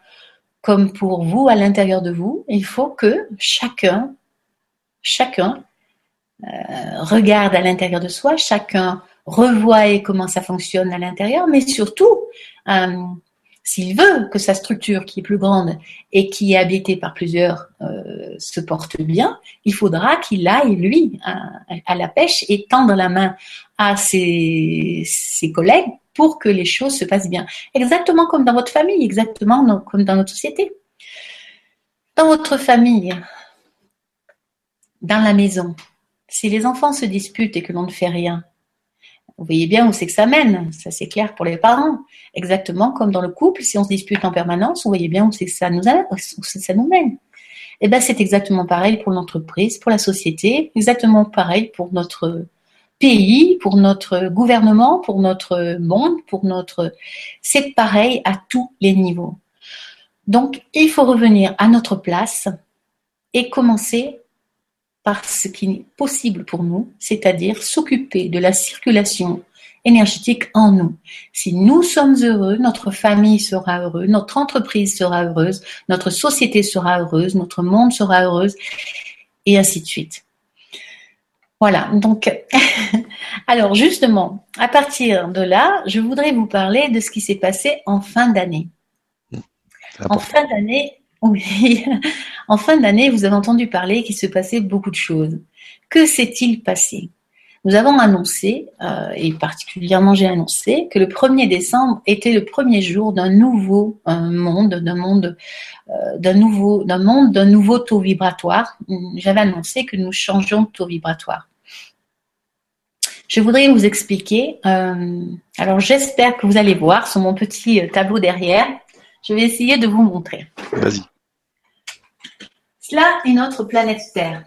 comme pour vous à l'intérieur de vous, il faut que chacun, chacun euh, regarde à l'intérieur de soi, chacun revoit comment ça fonctionne à l'intérieur, mais surtout, euh, s'il veut que sa structure qui est plus grande et qui est habitée par plusieurs euh, se porte bien, il faudra qu'il aille, lui, à, la pêche et tendre la main à ses, ses, collègues pour que les choses se passent bien. Exactement comme dans votre famille, exactement comme dans notre société. Dans votre famille, dans la maison, si les enfants se disputent et que l'on ne fait rien, vous voyez bien où c'est que ça mène. Ça, c'est clair pour les parents. Exactement comme dans le couple, si on se dispute en permanence, vous voyez bien où c'est que ça nous, ça nous mène. Et eh ben, c'est exactement pareil pour l'entreprise, pour la société, exactement pareil pour notre pays, pour notre gouvernement, pour notre monde, pour notre. C'est pareil à tous les niveaux. Donc, il faut revenir à notre place et commencer par ce qui est possible pour nous, c'est-à-dire s'occuper de la circulation énergétique en nous. Si nous sommes heureux, notre famille sera heureuse, notre entreprise sera heureuse, notre société sera heureuse, notre monde sera heureuse, et ainsi de suite. Voilà, donc, alors justement, à partir de là, je voudrais vous parler de ce qui s'est passé en fin d'année. En fin d'année, oui, en fin d'année, vous avez entendu parler qu'il se passait beaucoup de choses. Que s'est-il passé? Nous avons annoncé, euh, et particulièrement j'ai annoncé, que le 1er décembre était le premier jour d'un nouveau monde, d'un monde, euh, d'un nouveau, d'un monde, d'un nouveau taux vibratoire. J'avais annoncé que nous changions de taux vibratoire. Je voudrais vous expliquer. Euh, alors j'espère que vous allez voir sur mon petit tableau derrière. Je vais essayer de vous montrer. Vas-y. Cela est notre planète Terre.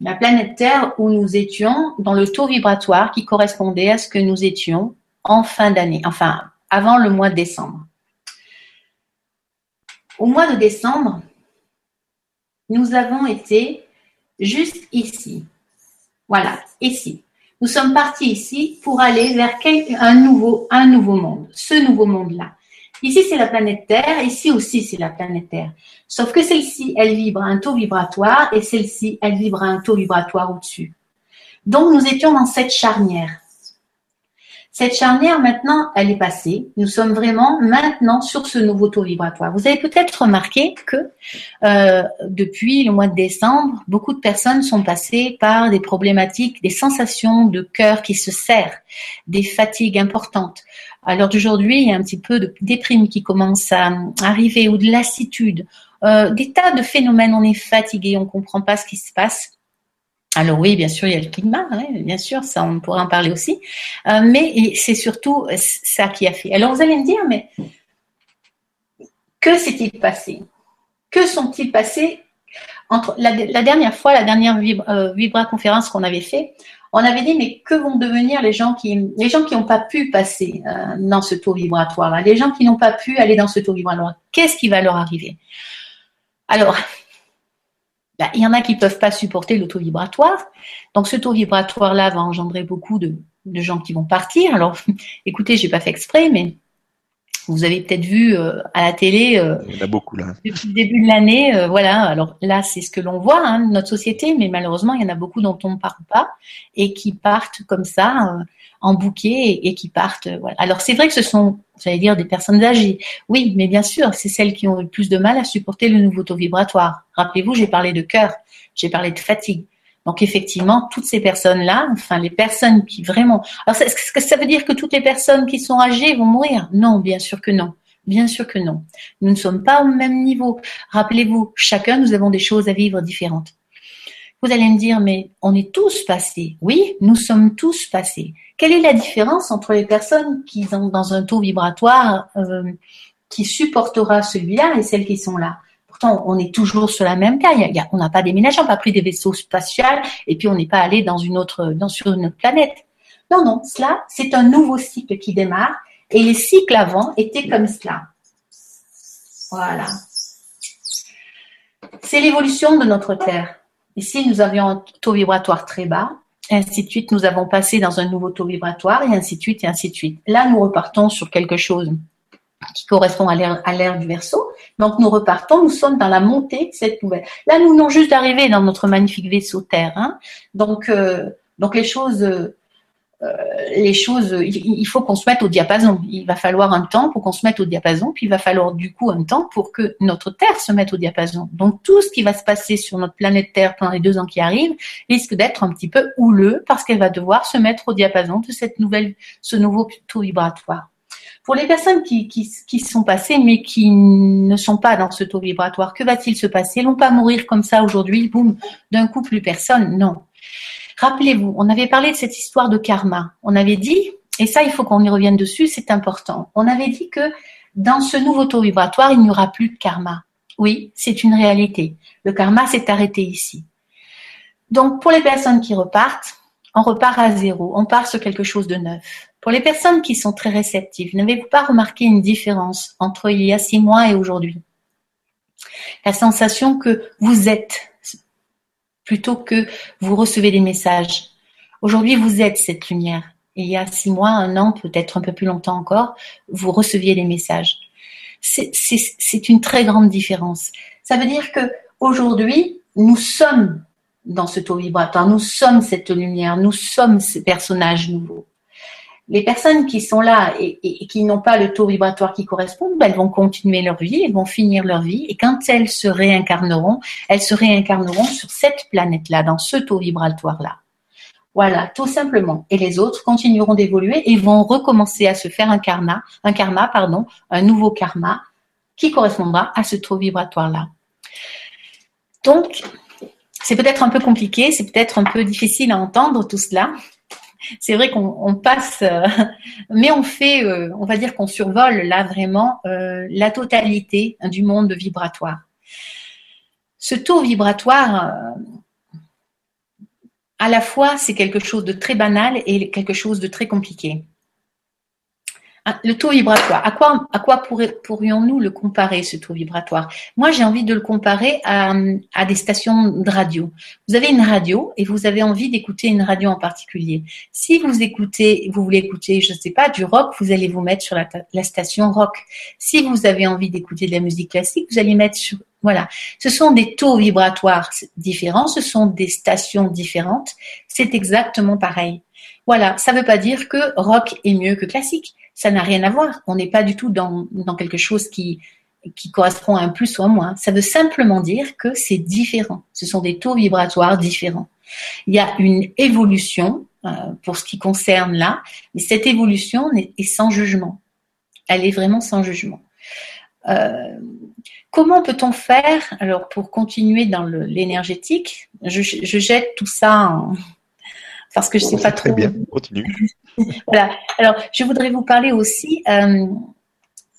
La planète Terre où nous étions dans le taux vibratoire qui correspondait à ce que nous étions en fin d'année, enfin avant le mois de décembre. Au mois de décembre, nous avons été juste ici. Voilà, ici. Nous sommes partis ici pour aller vers un nouveau, un nouveau monde, ce nouveau monde-là. Ici, c'est la planète Terre. Ici aussi, c'est la planète Terre. Sauf que celle-ci, elle vibre à un taux vibratoire et celle-ci, elle vibre à un taux vibratoire au-dessus. Donc, nous étions dans cette charnière. Cette charnière, maintenant, elle est passée. Nous sommes vraiment maintenant sur ce nouveau taux vibratoire. Vous avez peut-être remarqué que euh, depuis le mois de décembre, beaucoup de personnes sont passées par des problématiques, des sensations de cœur qui se serrent, des fatigues importantes. À l'heure d'aujourd'hui, il y a un petit peu de déprime qui commence à arriver ou de lassitude, euh, des tas de phénomènes. On est fatigué, on comprend pas ce qui se passe. Alors oui, bien sûr, il y a le climat, bien sûr, ça on pourrait en parler aussi, euh, mais c'est surtout ça qui a fait. Alors vous allez me dire, mais que s'est-il passé? Que sont-ils passés entre la, dernière fois, la dernière euh, Vibra conférence qu'on avait fait, on avait dit mais que vont devenir les gens qui n'ont pas pu passer euh, dans ce taux vibratoire là, les gens qui n'ont pas pu aller dans ce taux vibratoire, qu'est-ce qui va leur arriver? Alors bah, il y en a qui ne peuvent pas supporter le taux vibratoire. Donc ce taux vibratoire-là va engendrer beaucoup de, gens qui vont partir. Alors écoutez, j'ai pas fait exprès, mais Vous avez peut-être vu euh, à la télé. Euh, Il y en a beaucoup là. Depuis le début de l'année, euh, voilà. Alors là, c'est ce que l'on voit, hein, notre société, mais malheureusement, il y en a beaucoup dont on ne parle pas et qui partent comme ça en bouquet et, qui partent. voilà. Alors c'est vrai que ce sont, j'allais dire, des personnes âgées. Oui, mais bien sûr, c'est celles qui ont le plus de mal à supporter le nouveau taux vibratoire. Rappelez-vous, j'ai parlé de cœur, j'ai parlé de fatigue. Donc effectivement, toutes ces personnes-là, enfin les personnes qui vraiment... Alors est-ce que ça veut dire que toutes les personnes qui sont âgées vont mourir? Non, bien sûr que non. Bien sûr que non. Nous ne sommes pas au même niveau. Rappelez-vous, chacun, nous avons des choses à vivre différentes. Vous allez me dire, mais on est tous passés. Oui, nous sommes tous passés. Quelle est la différence entre les personnes qui sont dans un taux vibratoire euh, qui supportera celui-là et celles qui sont là? On est toujours sur la même cas. on n'a pas déménagé, on n'a pas pris des vaisseaux spatiaux et puis on n'est pas allé dans une autre, dans, sur une autre planète. Non, non, cela, c'est un nouveau cycle qui démarre et les cycles avant étaient comme cela. Voilà. C'est l'évolution de notre Terre. Ici, nous avions un taux vibratoire très bas, ainsi de suite, nous avons passé dans un nouveau taux vibratoire, et ainsi de suite, et ainsi de suite. Là, nous repartons sur quelque chose qui correspond à l'ère du verso. Donc nous repartons, nous sommes dans la montée de cette nouvelle. Là, nous venons juste d'arriver dans notre magnifique vaisseau Terre. Hein. Donc, euh, donc les choses, euh, les choses, il, faut qu'on se mette au diapason. Il va falloir un temps pour qu'on se mette au diapason, puis il va falloir du coup un temps pour que notre Terre se mette au diapason. Donc tout ce qui va se passer sur notre planète Terre pendant les deux ans qui arrivent risque d'être un petit peu houleux parce qu'elle va devoir se mettre au diapason de cette nouvelle, ce nouveau taux vibratoire. Pour les personnes qui, qui, qui, sont passées mais qui ne sont pas dans ce taux vibratoire, que va-t-il se passer? Ils vont pas mourir comme ça aujourd'hui, boum, d'un coup plus personne. Non. Rappelez-vous, on avait parlé de cette histoire de karma. On avait dit, et ça il faut qu'on y revienne dessus, c'est important. On avait dit que dans ce nouveau taux vibratoire, il n'y aura plus de karma. Oui, c'est une réalité. Le karma s'est arrêté ici. Donc pour les personnes qui repartent, on repart à zéro, on part sur quelque chose de neuf. Pour les personnes qui sont très réceptives, n'avez-vous pas remarqué une différence entre il y a six mois et aujourd'hui? La sensation que vous êtes plutôt que vous recevez des messages. Aujourd'hui, vous êtes cette lumière. il y a six mois, un an, peut-être un peu plus longtemps encore, vous receviez des messages. C'est une très grande différence. Ça veut dire que aujourd'hui, nous sommes dans ce taux vibratoire, nous sommes cette lumière, nous sommes ces personnages nouveaux les personnes qui sont là et, qui n'ont pas le taux vibratoire qui correspond, ben, elles vont continuer leur vie, elles vont finir leur vie, et quand elles se réincarneront, elles se réincarneront sur cette planète-là, dans ce taux vibratoire-là. Voilà, tout simplement. Et les autres continueront d'évoluer et vont recommencer à se faire un karma, un karma, pardon, un nouveau karma qui correspondra à ce taux vibratoire-là. Donc, c'est peut-être un peu compliqué, c'est peut-être un peu difficile à entendre tout cela, c'est vrai qu'on passe, euh, mais on fait, euh, on va dire qu'on survole là vraiment euh, la totalité du monde vibratoire. Ce taux vibratoire, à la fois, c'est quelque chose de très banal et quelque chose de très compliqué. Ah, le taux vibratoire, à quoi, pourrions-nous le comparer, ce taux vibratoire? Moi, j'ai envie de le comparer à, à, des stations de radio. Vous avez une radio et vous avez envie d'écouter une radio en particulier. Si vous écoutez, vous voulez écouter, je ne sais pas, du rock, vous allez vous mettre sur la, la station rock. Si vous avez envie d'écouter de la musique classique, vous allez mettre sur... Voilà. Ce sont des taux vibratoires différents, ce sont des stations différentes. C'est exactement pareil. Voilà, ça ne veut pas dire que rock est mieux que classique ça n'a rien à voir. On n'est pas du tout dans, quelque chose qui, qui correspond à un plus ou un moins. Ça veut simplement dire que c'est différent. Ce sont des taux vibratoires différents. Il y a une évolution euh, pour ce qui concerne là, mais cette évolution est, sans jugement. Elle est vraiment sans jugement. Euh, comment peut-on faire alors pour continuer dans l'énergétique? Je, je, jette tout ça en, parce que je sais pas trop. Très bien, continue. voilà. Alors, je voudrais vous parler aussi, euh,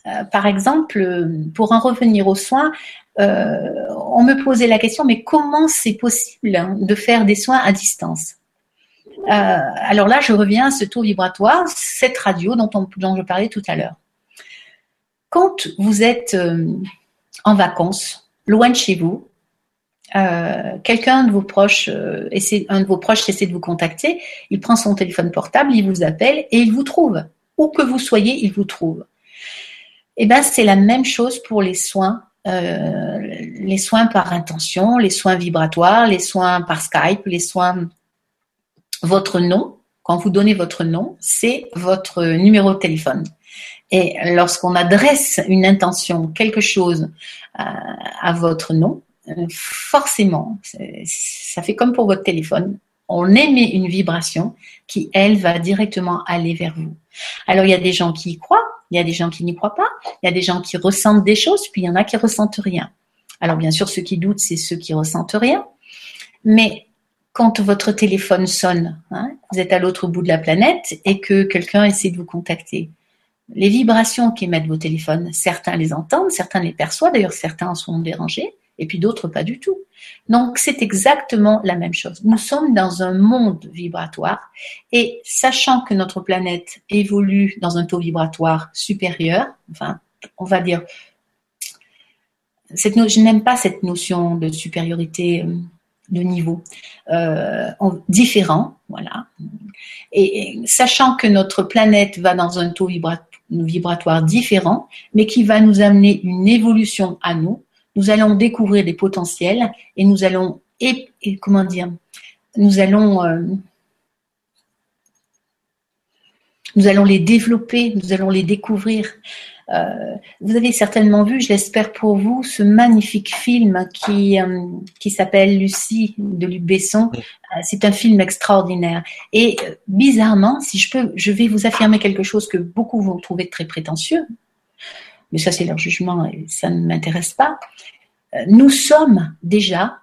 euh, par exemple, pour en revenir aux soins, euh, on me posait la question, mais comment c'est possible hein, de faire des soins à distance? Alors là, je reviens à ce taux vibratoire, cette radio dont, on, dont je parlais tout à l'heure. Quand vous êtes en vacances, loin de chez vous, euh, quelqu'un de vos proches, euh, essaie, un de vos proches essaie de vous contacter, il prend son téléphone portable, il vous appelle et il vous trouve. Où que vous soyez, il vous trouve. Eh ben, c'est la même chose pour les soins, euh, les soins par intention, les soins vibratoires, les soins par Skype, les soins. Votre nom, quand vous donnez votre nom, c'est votre numéro de téléphone. Et lorsqu'on adresse une intention, quelque chose à, euh, à votre nom, forcément, ça fait comme pour votre téléphone, on émet une vibration qui, elle, va directement aller vers vous. Alors, il y a des gens qui y croient, il y a des gens qui n'y croient pas, il y a des gens qui ressentent des choses, puis il y en a qui ressentent rien. Alors, bien sûr, ceux qui doutent, c'est ceux qui ressentent rien. Mais quand votre téléphone sonne, hein, vous êtes à l'autre bout de la planète et que quelqu'un essaie de vous contacter, les vibrations qu'émettent vos téléphones, certains les entendent, certains les perçoivent, d'ailleurs certains en sont dérangés, et puis d'autres pas du tout. Donc c'est exactement la même chose. Nous sommes dans un monde vibratoire et sachant que notre planète évolue dans un taux vibratoire supérieur, enfin on va dire, je n'aime pas cette notion de supériorité euh, de niveau euh, différent, voilà. Et, sachant que notre planète va dans un taux vibratoire différent, mais qui va nous amener une évolution à nous, nous allons découvrir des potentiels et nous allons, et, comment dire, nous allons, euh, nous allons les développer, nous allons les découvrir. Euh, vous avez certainement vu, je l'espère pour vous, ce magnifique film qui, euh, qui s'appelle Lucie de Luc Besson. c'est un film extraordinaire. Et bizarrement, si je peux, je vais vous affirmer quelque chose que beaucoup vont trouver très prétentieux mais ça c'est leur jugement et ça ne m'intéresse pas. Euh, nous sommes déjà,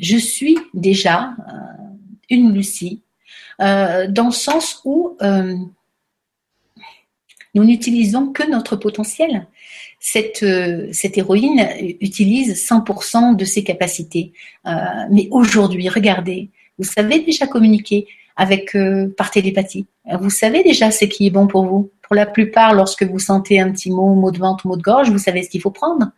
je suis déjà euh, une Lucie, euh, dans le sens où nous n'utilisons que notre potentiel. Cette, cette héroïne utilise 100% de ses capacités. mais aujourd'hui, regardez, vous savez déjà communiquer avec par télépathie. Vous savez déjà ce qui est bon pour vous pour la plupart, lorsque vous sentez un petit mot, mot de ventre, mot de gorge, vous savez ce qu'il faut prendre.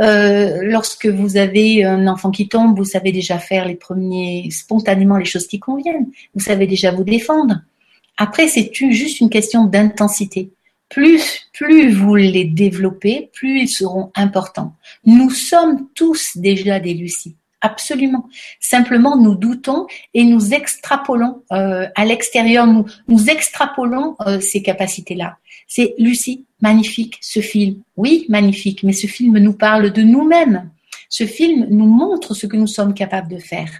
Euh, lorsque vous avez un enfant qui tombe, vous savez déjà faire les premiers, spontanément, les choses qui conviennent. Vous savez déjà vous défendre. Après, c'est juste une question d'intensité. Plus, plus vous les développez, plus ils seront importants. Nous sommes tous déjà des lucides. Absolument. Simplement, nous doutons et nous extrapolons euh, à l'extérieur, nous, extrapolons euh, ces capacités-là. C'est Lucie, magnifique ce film. Oui, magnifique, mais ce film nous parle de nous-mêmes. Ce film nous montre ce que nous sommes capables de faire.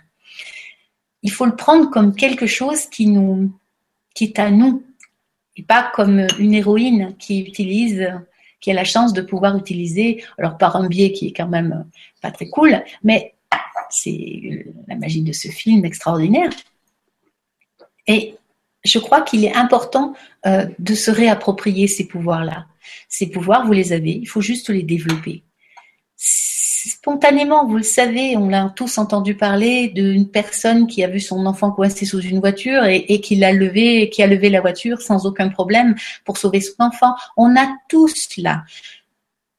Il faut le prendre comme quelque chose qui nous, qui est à nous, et pas comme une héroïne qui utilise, qui a la chance de pouvoir utiliser, alors par un biais qui est quand même pas très cool, mais c'est la magie de ce film extraordinaire. Et je crois qu'il est important euh, de se réapproprier ces pouvoirs-là. Ces pouvoirs, vous les avez, il faut juste les développer. Spontanément, vous le savez, on l'a tous entendu parler d'une personne qui a vu son enfant coincé sous une voiture et, et qui l'a levé, qui a levé la voiture sans aucun problème pour sauver son enfant. On a tous là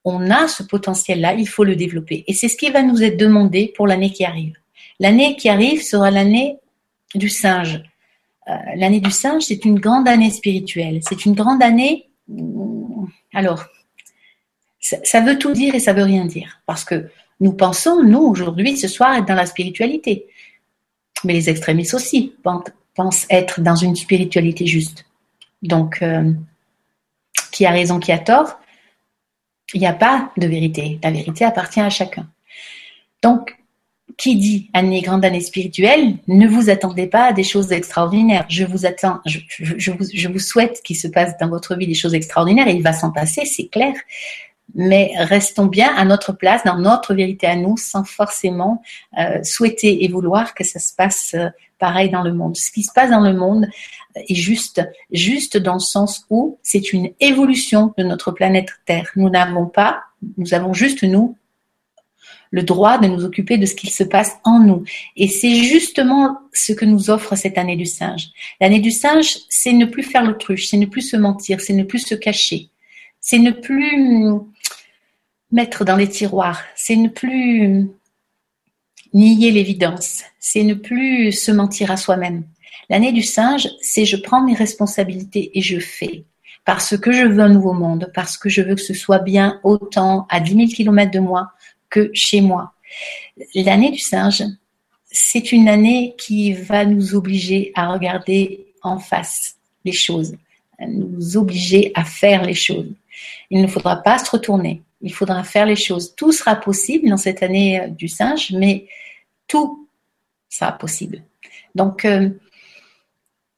on a ce potentiel-là, il faut le développer. Et c'est ce qui va nous être demandé pour l'année qui arrive. L'année qui arrive sera l'année du singe. Euh, l'année du singe, c'est une grande année spirituelle. C'est une grande année. Alors, ça, veut tout dire et ça veut rien dire. Parce que nous pensons, nous, aujourd'hui, ce soir, être dans la spiritualité. Mais les extrémistes aussi pensent être dans une spiritualité juste. Donc, euh, qui a raison, qui a tort il n'y a pas de vérité. La vérité appartient à chacun. Donc, qui dit année grande année spirituelle, ne vous attendez pas à des choses extraordinaires. Je vous attends, je, vous, souhaite qu'il se passe dans votre vie des choses extraordinaires et il va s'en passer, c'est clair. Mais restons bien à notre place, dans notre vérité à nous, sans forcément euh, souhaiter et vouloir que ça se passe euh, pareil dans le monde. Ce qui se passe dans le monde est juste, juste dans le sens où c'est une évolution de notre planète Terre. Nous n'avons pas, nous avons juste nous le droit de nous occuper de ce qui se passe en nous. Et c'est justement ce que nous offre cette année du singe. L'année du singe, c'est ne plus faire l'autruche, c'est ne plus se mentir, c'est ne plus se cacher, c'est ne plus mettre dans les tiroirs, c'est ne plus nier l'évidence, c'est ne plus se mentir à soi-même. L'année du singe, c'est je prends mes responsabilités et je fais. parce que je veux un nouveau monde, parce que je veux que ce soit bien autant à 10 000 kilomètres de moi que chez moi. L'année du singe, c'est une année qui va nous obliger à regarder en face les choses, à nous obliger à faire les choses. Il ne faudra pas se retourner, il faudra faire les choses. Tout sera possible dans cette année du singe, mais tout sera possible. Donc, euh,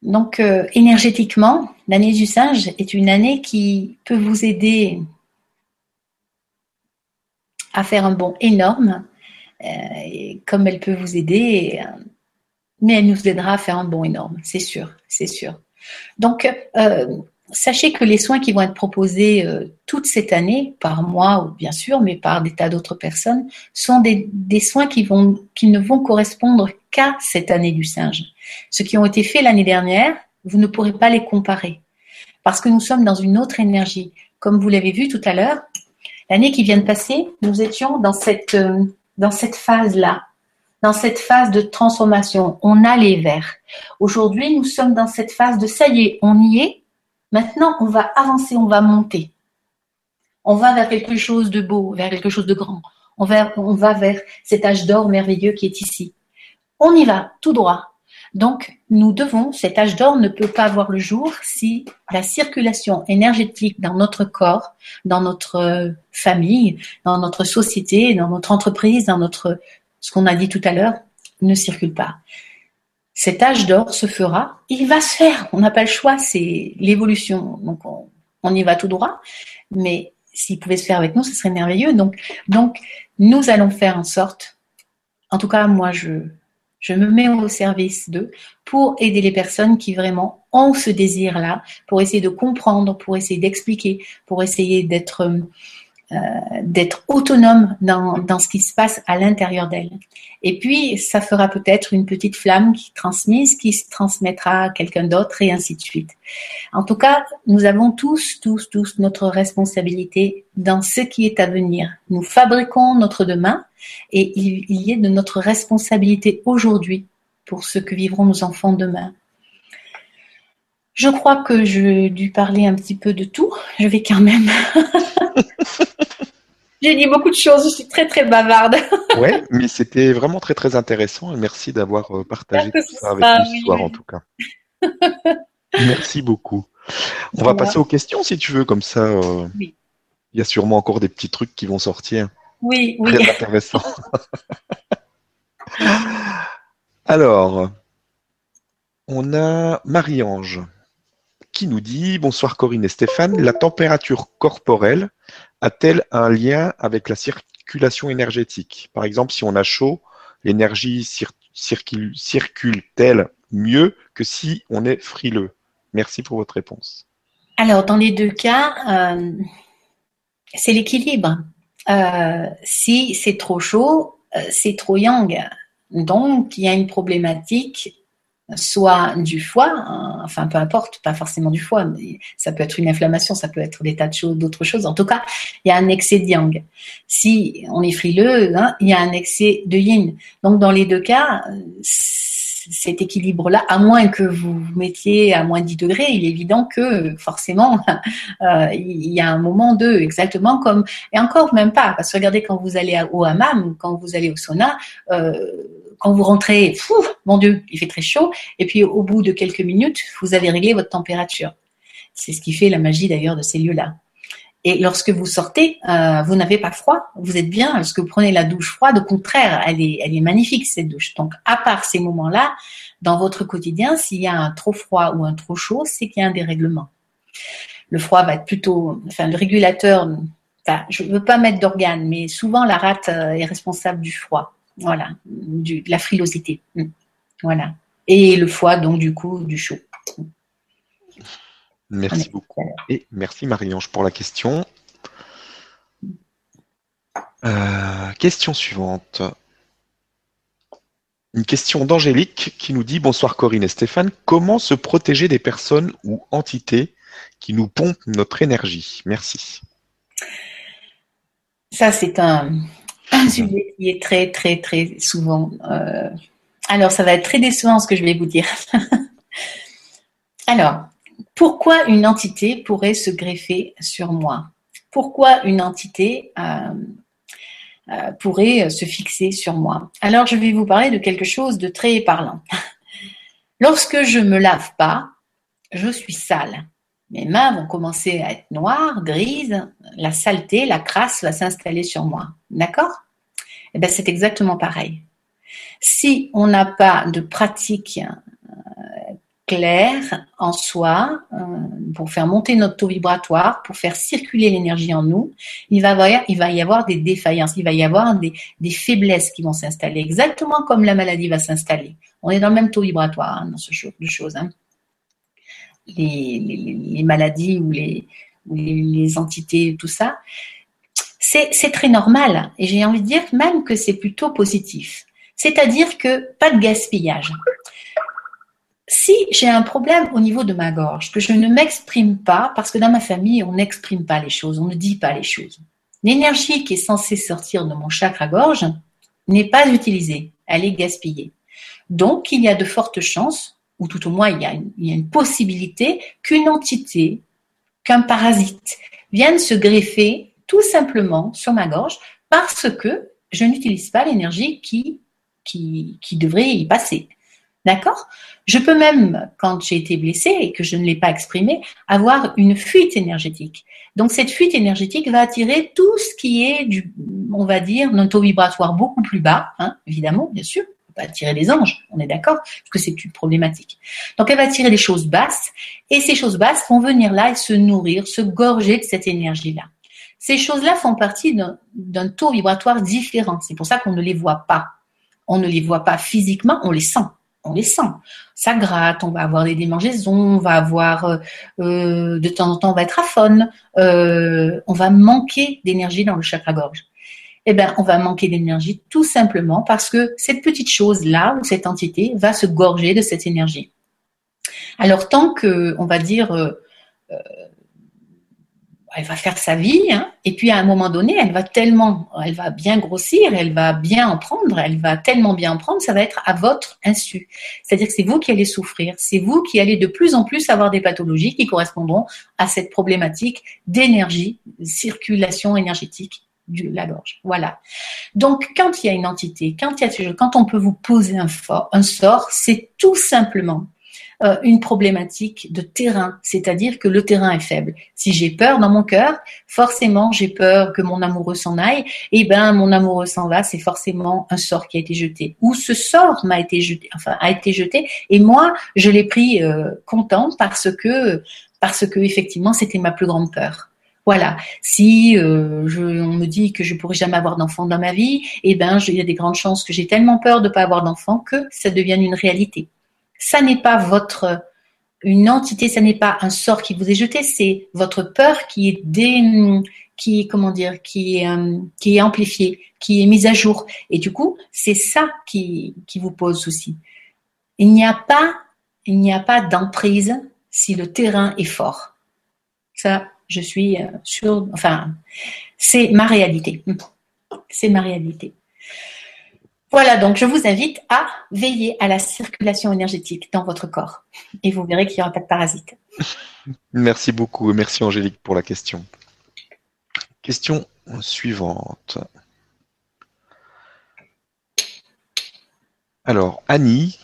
donc euh, énergétiquement, l'année du singe est une année qui peut vous aider à faire un bond énorme, euh, comme elle peut vous aider, mais elle nous aidera à faire un bond énorme, c'est sûr, c'est sûr. Donc, sachez que les soins qui vont être proposés euh, toute cette année, par moi bien sûr, mais par des tas d'autres personnes, sont des, soins qui, vont, qui ne vont correspondre qu'à cette année du singe. Ceux qui ont été faits l'année dernière, vous ne pourrez pas les comparer parce que nous sommes dans une autre énergie. Comme vous l'avez vu tout à l'heure, l'année qui vient de passer, nous étions dans cette, euh, dans cette phase-là, dans cette phase de transformation. On a les verts. Aujourd'hui, nous sommes dans cette phase de ça y est, on y est, Maintenant, on va avancer, on va monter. On va vers quelque chose de beau, vers quelque chose de grand. On va, vers cet âge d'or merveilleux qui est ici. On y va, tout droit. Donc, nous devons, cet âge d'or ne peut pas voir le jour si la circulation énergétique dans notre corps, dans notre famille, dans notre société, dans notre entreprise, dans notre, ce qu'on a dit tout à l'heure, ne circule pas cet âge d'or se fera, il va se faire. On n'a pas le choix, c'est l'évolution. Donc on, y va tout droit. Mais s'il pouvait se faire avec nous, ce serait merveilleux. Donc, donc nous allons faire en sorte, en tout cas moi je, je me mets au service d'eux pour aider les personnes qui vraiment ont ce désir-là, pour essayer de comprendre, pour essayer d'expliquer, pour essayer d'être d'être autonome dans, dans, ce qui se passe à l'intérieur d'elle. Et puis, ça fera peut-être une petite flamme qui transmise, qui se transmettra à quelqu'un d'autre et ainsi de suite. En tout cas, nous avons tous, tous, tous notre responsabilité dans ce qui est à venir. Nous fabriquons notre demain et il, il y est de notre responsabilité aujourd'hui pour ce que vivront nos enfants demain. Je crois que j'ai dû parler un petit peu de tout. Je vais quand même J'ai dit beaucoup de choses, je suis très très bavarde. Oui, mais c'était vraiment très très intéressant merci d'avoir euh, partagé tout ça avec nous ce soir en tout cas. merci beaucoup. On va passer aux questions si tu veux, comme ça. Euh, oui. Il y a sûrement encore des petits trucs qui vont sortir. Oui, oui. Très intéressant. Alors, on a Marie-Ange qui nous dit Bonsoir Corinne et Stéphane, la température corporelle a-t-elle un lien avec la circulation énergétique? Par exemple, si on a chaud, l'énergie circule-t-elle mieux que si on est frileux? Merci pour votre réponse. Alors, dans les deux cas, euh, c'est l'équilibre. Euh, si c'est trop chaud, euh, c'est trop yang. Donc, il y a une problématique soit du foie, hein, enfin peu importe, pas forcément du foie, mais ça peut être une inflammation, ça peut être des tas de choses, d'autres choses. En tout cas, il y a un excès de yang. Si on est frileux, hein, il y a un excès de yin. Donc dans les deux cas, cet équilibre-là, à moins que vous vous mettiez à moins 10 degrés, il est évident que forcément, euh, il y a un moment de, exactement comme, et encore même pas, parce que regardez quand vous allez au hammam, quand vous allez au sauna, euh, quand vous rentrez, fou, mon Dieu, il fait très chaud, et puis au bout de quelques minutes, vous avez réglé votre température. C'est ce qui fait la magie d'ailleurs de ces lieux-là. Et lorsque vous sortez, euh, vous n'avez pas froid, vous êtes bien. Lorsque vous prenez la douche froide, au contraire, elle est, magnifique cette douche. Donc, à part ces moments-là, dans votre quotidien, s'il y a un trop froid ou un trop chaud, c'est qu'il y a un dérèglement. Le froid va être plutôt, enfin, le régulateur. Je ne veux pas mettre d'organes, mais souvent la rate euh, est responsable du froid. Voilà, du, de la frilosité. Mm. Voilà. Et le foie, donc, du coup, du chaud. Merci beaucoup. Et merci Marie-Ange pour la question. Euh, question suivante. Une question d'Angélique qui nous dit Bonsoir Corinne et Stéphane, comment se protéger des personnes ou entités qui nous pompent notre énergie? Merci. Ça, c'est un, un sujet qui est très, très, très souvent. Euh, alors, ça va être très décevant ce que je vais vous dire. alors, pourquoi une entité pourrait se greffer sur moi? Pourquoi une entité euh, euh, pourrait se fixer sur moi? Alors, je vais vous parler de quelque chose de très parlant. Lorsque je me lave pas, je suis sale. Mes mains vont commencer à être noires, grises, la saleté, la crasse va s'installer sur moi. D'accord? Eh bien, c'est exactement pareil. Si on n'a pas de pratique euh, claire en soi euh, pour faire monter notre taux vibratoire, pour faire circuler l'énergie en nous, il va, y avoir, des défaillances, il va y avoir des, faiblesses qui vont s'installer, exactement comme la maladie va s'installer. On est dans le même taux vibratoire hein, dans ce genre de choses. Hein. Les, maladies ou les, les entités, tout ça, c'est très normal. Et j'ai envie de dire même que c'est plutôt positif. C'est-à-dire que pas de gaspillage. Si j'ai un problème au niveau de ma gorge, que je ne m'exprime pas, parce que dans ma famille, on n'exprime pas les choses, on ne dit pas les choses. L'énergie qui est censée sortir de mon chakra gorge n'est pas utilisée, elle est gaspillée. Donc, il y a de fortes chances, ou tout au moins il y a une, il y a une possibilité, qu'une entité, qu'un parasite vienne se greffer tout simplement sur ma gorge parce que je n'utilise pas l'énergie qui qui, devrait y passer. D'accord? Je peux même, quand j'ai été blessée et que je ne l'ai pas exprimé, avoir une fuite énergétique. Donc cette fuite énergétique va attirer tout ce qui est du, on va dire, d'un taux vibratoire beaucoup plus bas, hein, évidemment, bien sûr. On va attirer des anges, on est d'accord, parce que c'est une problématique. Donc elle va attirer des choses basses, et ces choses basses vont venir là et se nourrir, se gorger de cette énergie-là. Ces choses-là font partie d'un taux vibratoire différent. C'est pour ça qu'on ne les voit pas on ne les voit pas physiquement, on les sent. On les sent. Ça gratte, on va avoir des démangeaisons, on va avoir euh, euh, de temps en temps on va être aphone, euh, on va manquer d'énergie dans le chakra-gorge. Eh bien, on va manquer d'énergie tout simplement parce que cette petite chose-là ou cette entité va se gorger de cette énergie. Alors tant que, on va dire, elle va faire sa vie, hein, et puis à un moment donné, elle va tellement, elle va bien grossir, elle va bien en prendre, elle va tellement bien en prendre, ça va être à votre insu. C'est-à-dire que c'est vous qui allez souffrir, c'est vous qui allez de plus en plus avoir des pathologies qui correspondront à cette problématique d'énergie, circulation énergétique de la gorge. Voilà. Donc, quand il y a une entité, quand, il y a, quand on peut vous poser un, un sort, c'est tout simplement euh, une problématique de terrain, c'est-à-dire que le terrain est faible. Si j'ai peur dans mon cœur, forcément j'ai peur que mon amoureux s'en aille, et ben mon amoureux s'en va, c'est forcément un sort qui a été jeté. Ou ce sort m'a été jeté, enfin a été jeté, et moi je l'ai pris euh, content parce que parce que effectivement c'était ma plus grande peur. Voilà. Si euh, je, on me dit que je pourrai jamais avoir d'enfant dans ma vie, eh ben, il y a des grandes chances que j'ai tellement peur de ne pas avoir d'enfant que ça devienne une réalité ça n'est pas votre une entité, ça n'est pas un sort qui vous est jeté, c'est votre peur qui est dé, qui comment dire, qui euh, qui est amplifiée, qui est mise à jour. Et du coup, c'est ça qui, qui vous pose souci. Il n'y a pas, il n'y a pas d'emprise si le terrain est fort. Ça, je suis euh, sûre, enfin, c'est ma réalité. C'est ma réalité. Voilà, donc je vous invite à veiller à la circulation énergétique dans votre corps et vous verrez qu'il n'y aura pas de parasites. Merci beaucoup et merci Angélique pour la question. Question suivante. Alors, Annie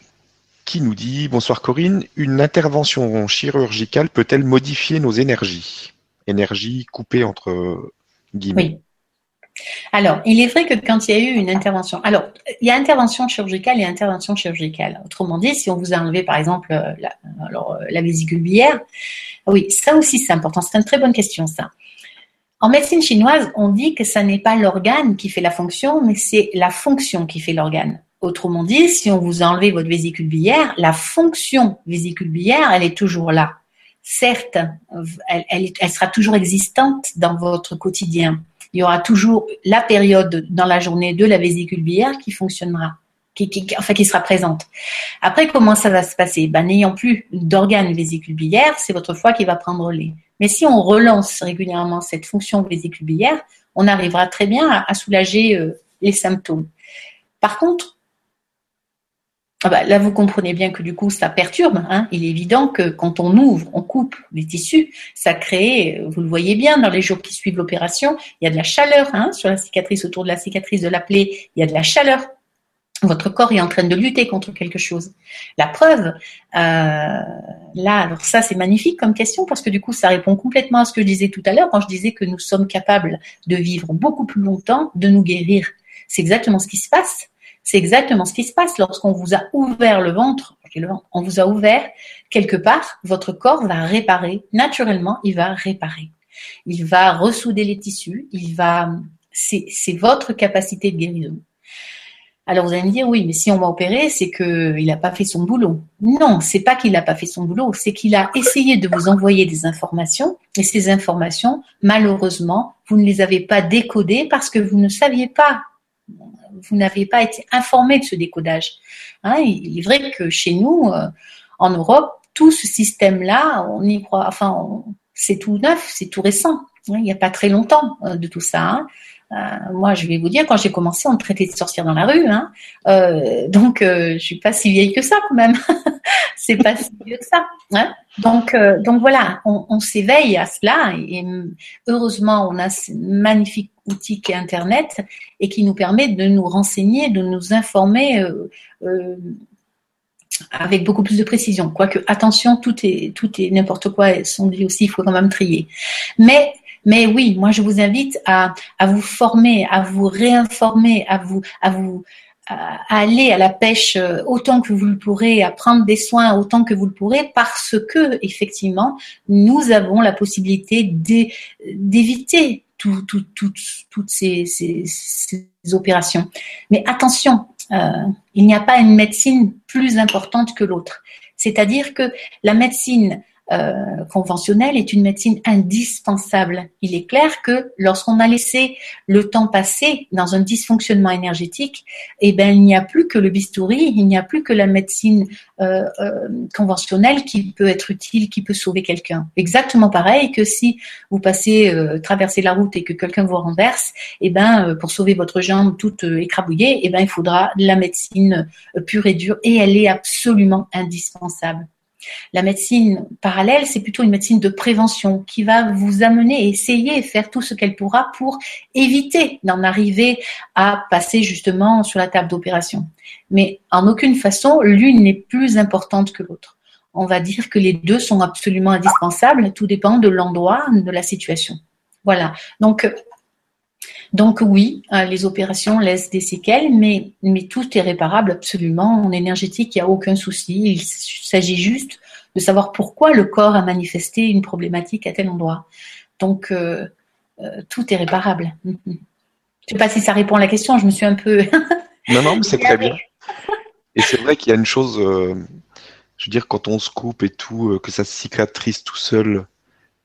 qui nous dit Bonsoir Corinne, une intervention chirurgicale peut-elle modifier nos énergies? Énergie coupée entre guillemets. Oui. Alors, il est vrai que quand il y a eu une intervention, alors il y a intervention chirurgicale et intervention chirurgicale. Autrement dit, si on vous a enlevé par exemple euh, la, alors, euh, la vésicule biliaire, oui, ça aussi c'est important. C'est une très bonne question ça. En médecine chinoise, on dit que ça n'est pas l'organe qui fait la fonction, mais c'est la fonction qui fait l'organe. Autrement dit, si on vous a enlevé votre vésicule biliaire, la fonction vésicule biliaire, elle est toujours là. Certes, elle sera toujours existante dans votre quotidien, il y aura toujours la période dans la journée de la vésicule biliaire qui fonctionnera, qui, enfin qui sera présente. Après, comment ça va se passer? Ben, N'ayant plus d'organes vésicule biliaire, c'est votre foie qui va prendre les. Mais si on relance régulièrement cette fonction vésicule biliaire, on arrivera très bien à, soulager euh, les symptômes. Par contre, ah bah, là, vous comprenez bien que du coup, ça perturbe. Hein. Il est évident que quand on ouvre, on coupe les tissus, ça crée, vous le voyez bien, dans les jours qui suivent l'opération, il y a de la chaleur hein, sur la cicatrice, autour de la cicatrice de la plaie, il y a de la chaleur. Votre corps est en train de lutter contre quelque chose. La preuve, euh, là, alors ça c'est magnifique comme question parce que du coup ça répond complètement à ce que je disais tout à l'heure quand je disais que nous sommes capables de vivre beaucoup plus longtemps, de nous guérir. C'est exactement ce qui se passe. C'est exactement ce qui se passe lorsqu'on vous a ouvert le ventre. On vous a ouvert quelque part, votre corps va réparer. Naturellement, il va réparer. Il va ressouder les tissus. Il va, c'est votre capacité de guérison. Alors vous allez me dire oui, mais si on m'a opéré, c'est qu'il n'a pas fait son boulot. Non, c'est pas qu'il n'a pas fait son boulot, c'est qu'il a essayé de vous envoyer des informations et ces informations, malheureusement, vous ne les avez pas décodées parce que vous ne saviez pas vous n'avez pas été informé de ce décodage. Hein, il est vrai que chez nous, euh, en Europe, tout ce système-là, on y croit, enfin, c'est tout neuf, c'est tout récent. Hein, il n'y a pas très longtemps euh, de tout ça. Hein. Euh, moi, je vais vous dire, quand j'ai commencé, on me traitait de sorcière dans la rue. Donc, euh, je suis pas si vieille que ça, quand même. c'est pas si vieux que ça. Donc, donc voilà, on, s'éveille à cela. Et, heureusement, on a ce magnifique outil Internet et qui nous permet de nous renseigner, de nous informer. avec beaucoup plus de précision. Quoique, attention, tout est, tout est n'importe quoi, sont dit aussi, il faut quand même trier. Mais mais oui, moi je vous invite à, à vous former, à vous réinformer, à vous, à vous à aller à la pêche euh, autant que vous le pourrez, à prendre des soins autant que vous le pourrez, parce que effectivement, nous avons la possibilité d'éviter tout, tout, toutes ces, ces, ces, opérations. Mais attention, euh, il n'y a pas une médecine plus importante que l'autre. C'est-à-dire que la médecine euh, conventionnelle est une médecine indispensable. Il est clair que lorsqu'on a laissé le temps passer dans un dysfonctionnement énergétique, eh ben il n'y a plus que le bistouri, il n'y a plus que la médecine euh, euh, conventionnelle qui peut être utile, qui peut sauver quelqu'un. Exactement pareil que si vous passez traverser la route et que quelqu'un vous renverse, eh ben pour sauver votre jambe toute écrabouillée, eh ben il faudra la médecine pure et dure et elle est absolument indispensable. La médecine parallèle, c'est plutôt une médecine de prévention qui va vous amener essayer et faire tout ce qu'elle pourra pour éviter d'en arriver à passer justement sur la table d'opération. Mais en aucune façon, l'une n'est plus importante que l'autre. On va dire que les deux sont absolument indispensables, tout dépend de l'endroit, de la situation. Voilà. Donc, donc oui, euh, les opérations laissent des séquelles, mais, mais tout est réparable absolument. En énergétique, il n'y a aucun souci. Il s'agit juste de savoir pourquoi le corps a manifesté une problématique à tel endroit. Donc euh, euh, tout est réparable. Je ne sais pas si ça répond à la question, je me suis un peu... non, non, mais c'est très bien. Et c'est vrai qu'il y a une chose, je veux dire, quand on se coupe et tout, que ça cicatrise tout seul,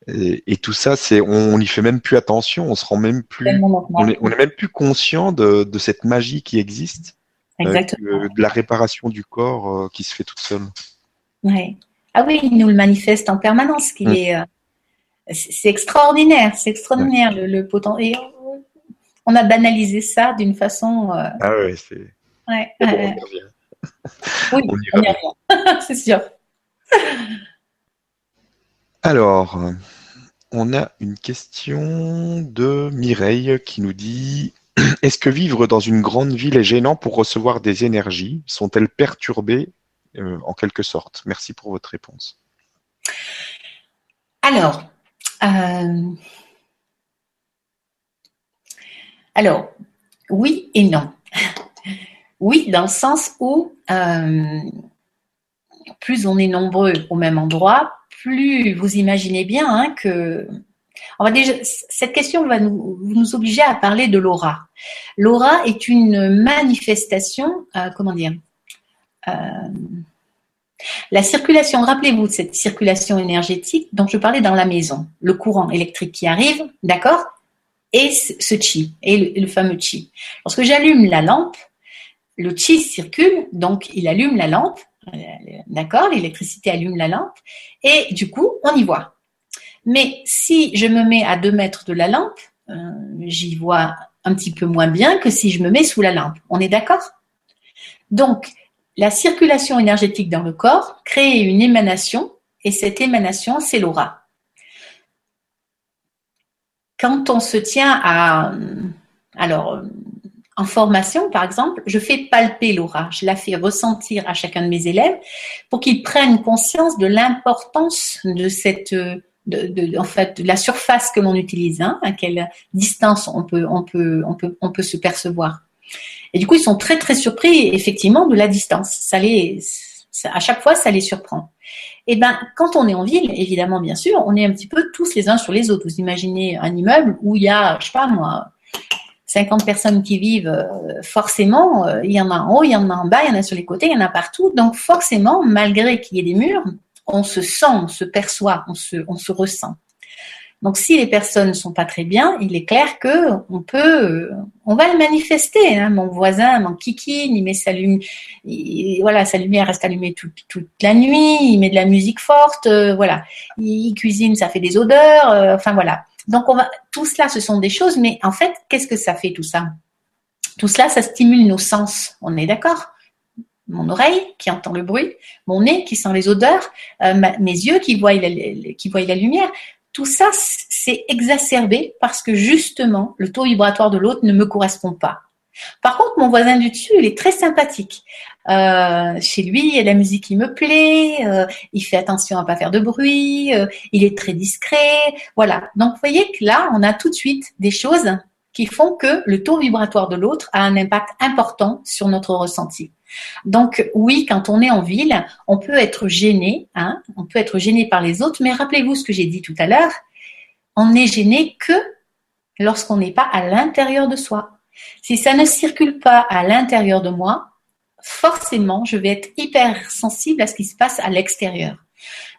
et, tout ça, c'est on n'y fait même plus attention, on se rend même plus, on est, même plus conscient de, cette magie qui existe, euh, de la réparation du corps euh, qui se fait toute seule. Ouais. Ah oui, il nous le manifeste en permanence, qui mm. est, euh, c'est extraordinaire, c'est extraordinaire le, le potentiel. On a banalisé ça d'une façon. ah ouais, c'est. Ouais. oui, on y revient, c'est sûr. Alors, on a une question de Mireille qui nous dit Est-ce que vivre dans une grande ville est gênant pour recevoir des énergies? Sont-elles perturbées euh, en quelque sorte? Merci pour votre réponse. Alors, euh, oui et non. Oui, dans le sens où euh, plus on est nombreux au même endroit, plus vous imaginez bien hein, que on va déjà, cette question va nous, obliger à parler de l'aura. L'aura est une manifestation, euh, comment dire, euh, la circulation, rappelez-vous de cette circulation énergétique dont je parlais dans la maison, le courant électrique qui arrive, d'accord, et ce chi, et le fameux chi. Lorsque j'allume la lampe, le chi circule, donc il allume la lampe, D'accord L'électricité allume la lampe et du coup, on y voit. Mais si je me mets à 2 mètres de la lampe, euh, j'y vois un petit peu moins bien que si je me mets sous la lampe. On est d'accord? Donc, la circulation énergétique dans le corps crée une émanation et cette émanation, c'est l'aura. Quand on se tient à, alors, en formation, par exemple, je fais palper l'aura, je la fais ressentir à chacun de mes élèves pour qu'ils prennent conscience de l'importance de cette, de, en fait, de la surface que l'on utilise, hein, à quelle distance on peut, on peut, on peut, on peut se percevoir. Et du coup, ils sont très très surpris effectivement de la distance. Ça les, à chaque fois, ça les surprend. Et eh ben, quand on est en ville, évidemment, bien sûr, on est un petit peu tous les uns sur les autres. Vous imaginez un immeuble où il y a, je sais pas moi, 50 personnes qui vivent, euh, forcément, euh, il y en a en haut, il y en a en bas, il y en a sur les côtés, il y en a partout. Donc forcément, malgré qu'il y ait des murs, on se sent, on se perçoit, on se, ressent. Donc, si les personnes ne sont pas très bien, il est clair que on peut, euh, on va le manifester. Hein. Mon voisin, mon kiki, il met sa lumière, voilà, sa lumière reste allumée toute, la nuit. Il met de la musique forte, voilà. Il, cuisine, ça fait des odeurs, enfin voilà. Donc, on va, tout cela, ce sont des choses, mais en fait, qu'est-ce que ça fait tout ça? Tout cela, ça stimule nos sens. On est d'accord? Mon oreille qui entend le bruit, mon nez qui sent les odeurs, mes yeux qui voient, qui voient la lumière tout ça, c'est exacerbé parce que justement, le taux vibratoire de l'autre ne me correspond pas. Par contre, mon voisin du dessus, il est très sympathique. Euh, chez lui, il y a la musique qui me plaît, euh, il fait attention à pas faire de bruit, euh, il est très discret, voilà. Donc, vous voyez que là, on a tout de suite des choses qui font que le taux vibratoire de l'autre a un impact important sur notre ressenti. Donc oui, quand on est en ville, on peut être gêné, hein, on peut être gêné par les autres, mais rappelez-vous ce que j'ai dit tout à l'heure, on n'est gêné que lorsqu'on n'est pas à l'intérieur de soi. Si ça ne circule pas à l'intérieur de moi, forcément, je vais être hyper sensible à ce qui se passe à l'extérieur.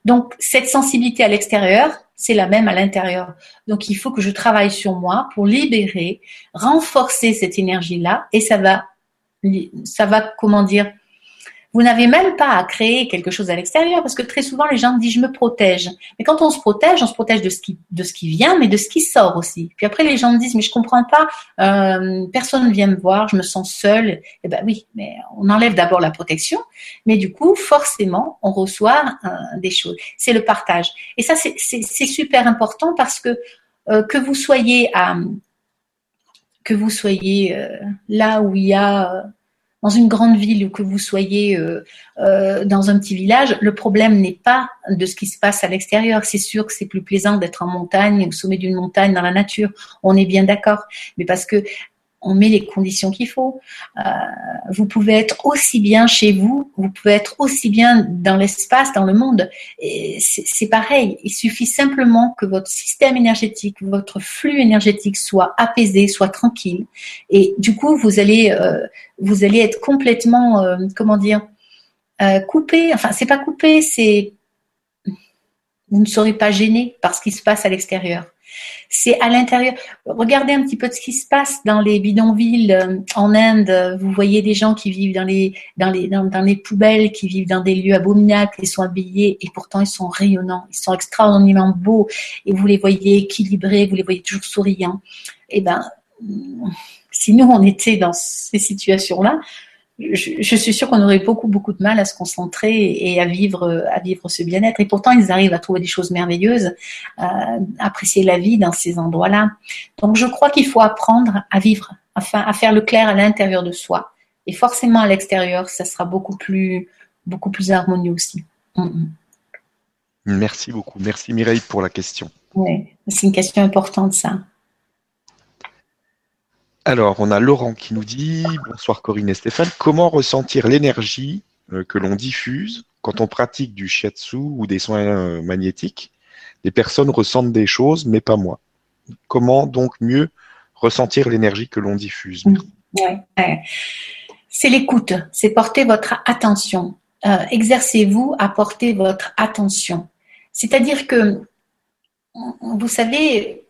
Donc, cette sensibilité à l'extérieur, c'est la même à l'intérieur. Donc, il faut que je travaille sur moi pour libérer, renforcer cette énergie-là et ça va ça va, comment dire, vous n'avez même pas à créer quelque chose à l'extérieur parce que très souvent les gens disent je me protège. Mais quand on se protège, on se protège de ce qui de ce qui vient, mais de ce qui sort aussi. Puis après les gens me disent mais je comprends pas, euh, personne ne vient me voir, je me sens seule. Eh ben oui, mais on enlève d'abord la protection, mais du coup forcément on reçoit euh, des choses. C'est le partage. Et ça c'est super important parce que euh, que vous soyez à que vous soyez euh, là où il y a euh, dans une grande ville ou que vous soyez euh, dans un petit village, le problème n'est pas de ce qui se passe à l'extérieur. C'est sûr que c'est plus plaisant d'être en montagne, au sommet d'une montagne, dans la nature. On est bien d'accord. Mais parce que on met les conditions qu'il faut. Euh, vous pouvez être aussi bien chez vous, vous pouvez être aussi bien dans l'espace, dans le monde. C'est pareil. Il suffit simplement que votre système énergétique, votre flux énergétique soit apaisé, soit tranquille. Et du coup, vous allez, euh, être complètement, euh, comment dire, coupé. Enfin, c'est pas coupé, c'est vous ne serez pas gêné par ce qui se passe à l'extérieur. C'est à l'intérieur. Regardez un petit peu ce qui se passe dans les bidonvilles euh, en Inde. Vous voyez des gens qui vivent dans les, dans les, dans, les poubelles, qui vivent dans des lieux abominables, qui sont habillés et pourtant ils sont rayonnants, ils sont extraordinairement beaux et vous les voyez équilibrés, vous les voyez toujours souriants. Eh ben, si nous on était dans ces situations-là, je, suis sûre qu'on aurait beaucoup beaucoup de mal à se concentrer et à vivre à vivre ce bien-être. Et pourtant, ils arrivent à trouver des choses merveilleuses, euh, apprécier la vie dans ces endroits-là. Donc, je crois qu'il faut apprendre à vivre, enfin, à faire le clair à l'intérieur de soi. Et forcément, à l'extérieur, ça sera beaucoup plus beaucoup plus harmonieux aussi. Merci beaucoup. Merci Mireille pour la question. Oui, c'est une question importante, ça. Alors, on a Laurent qui nous dit Bonsoir Corinne et Stéphane. Comment ressentir l'énergie euh, que l'on diffuse quand on pratique du shiatsu ou des soins euh, magnétiques? Les personnes ressentent des choses, mais pas moi. Comment donc mieux ressentir l'énergie que l'on diffuse? C'est l'écoute, c'est porter votre attention. Euh, exercez-vous à porter votre attention. C'est-à-dire que, vous savez,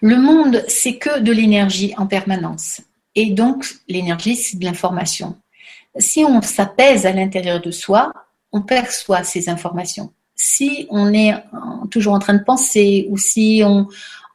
le monde, c'est que de l'énergie en permanence. Et donc, l'énergie, c'est de l'information. Si on s'apaise à l'intérieur de soi, on perçoit ces informations. Si on est toujours en train de penser ou si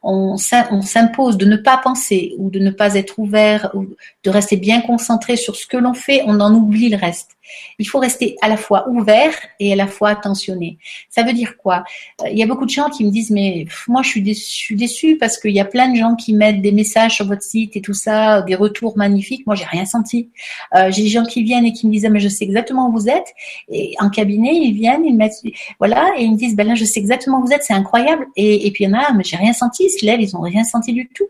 on, s'impose de ne pas penser ou de ne pas être ouvert ou de rester bien concentré sur ce que l'on fait, on en oublie le reste. Il faut rester à la fois ouvert et à la fois attentionné. Ça veut dire quoi? Euh, Il y a beaucoup de gens qui me disent mais moi je suis déçu, parce qu'il y a plein de gens qui mettent des messages sur votre site et tout ça, des retours magnifiques. Moi j'ai rien senti. Euh, j'ai des gens qui viennent et qui me disent mais je sais exactement où vous êtes. Et en cabinet ils viennent, ils mettent voilà et ils me disent ben là je sais exactement où vous êtes, c'est incroyable. Et, et puis il y en a mais j'ai rien senti. Ils se lèvent, ils ont rien senti du tout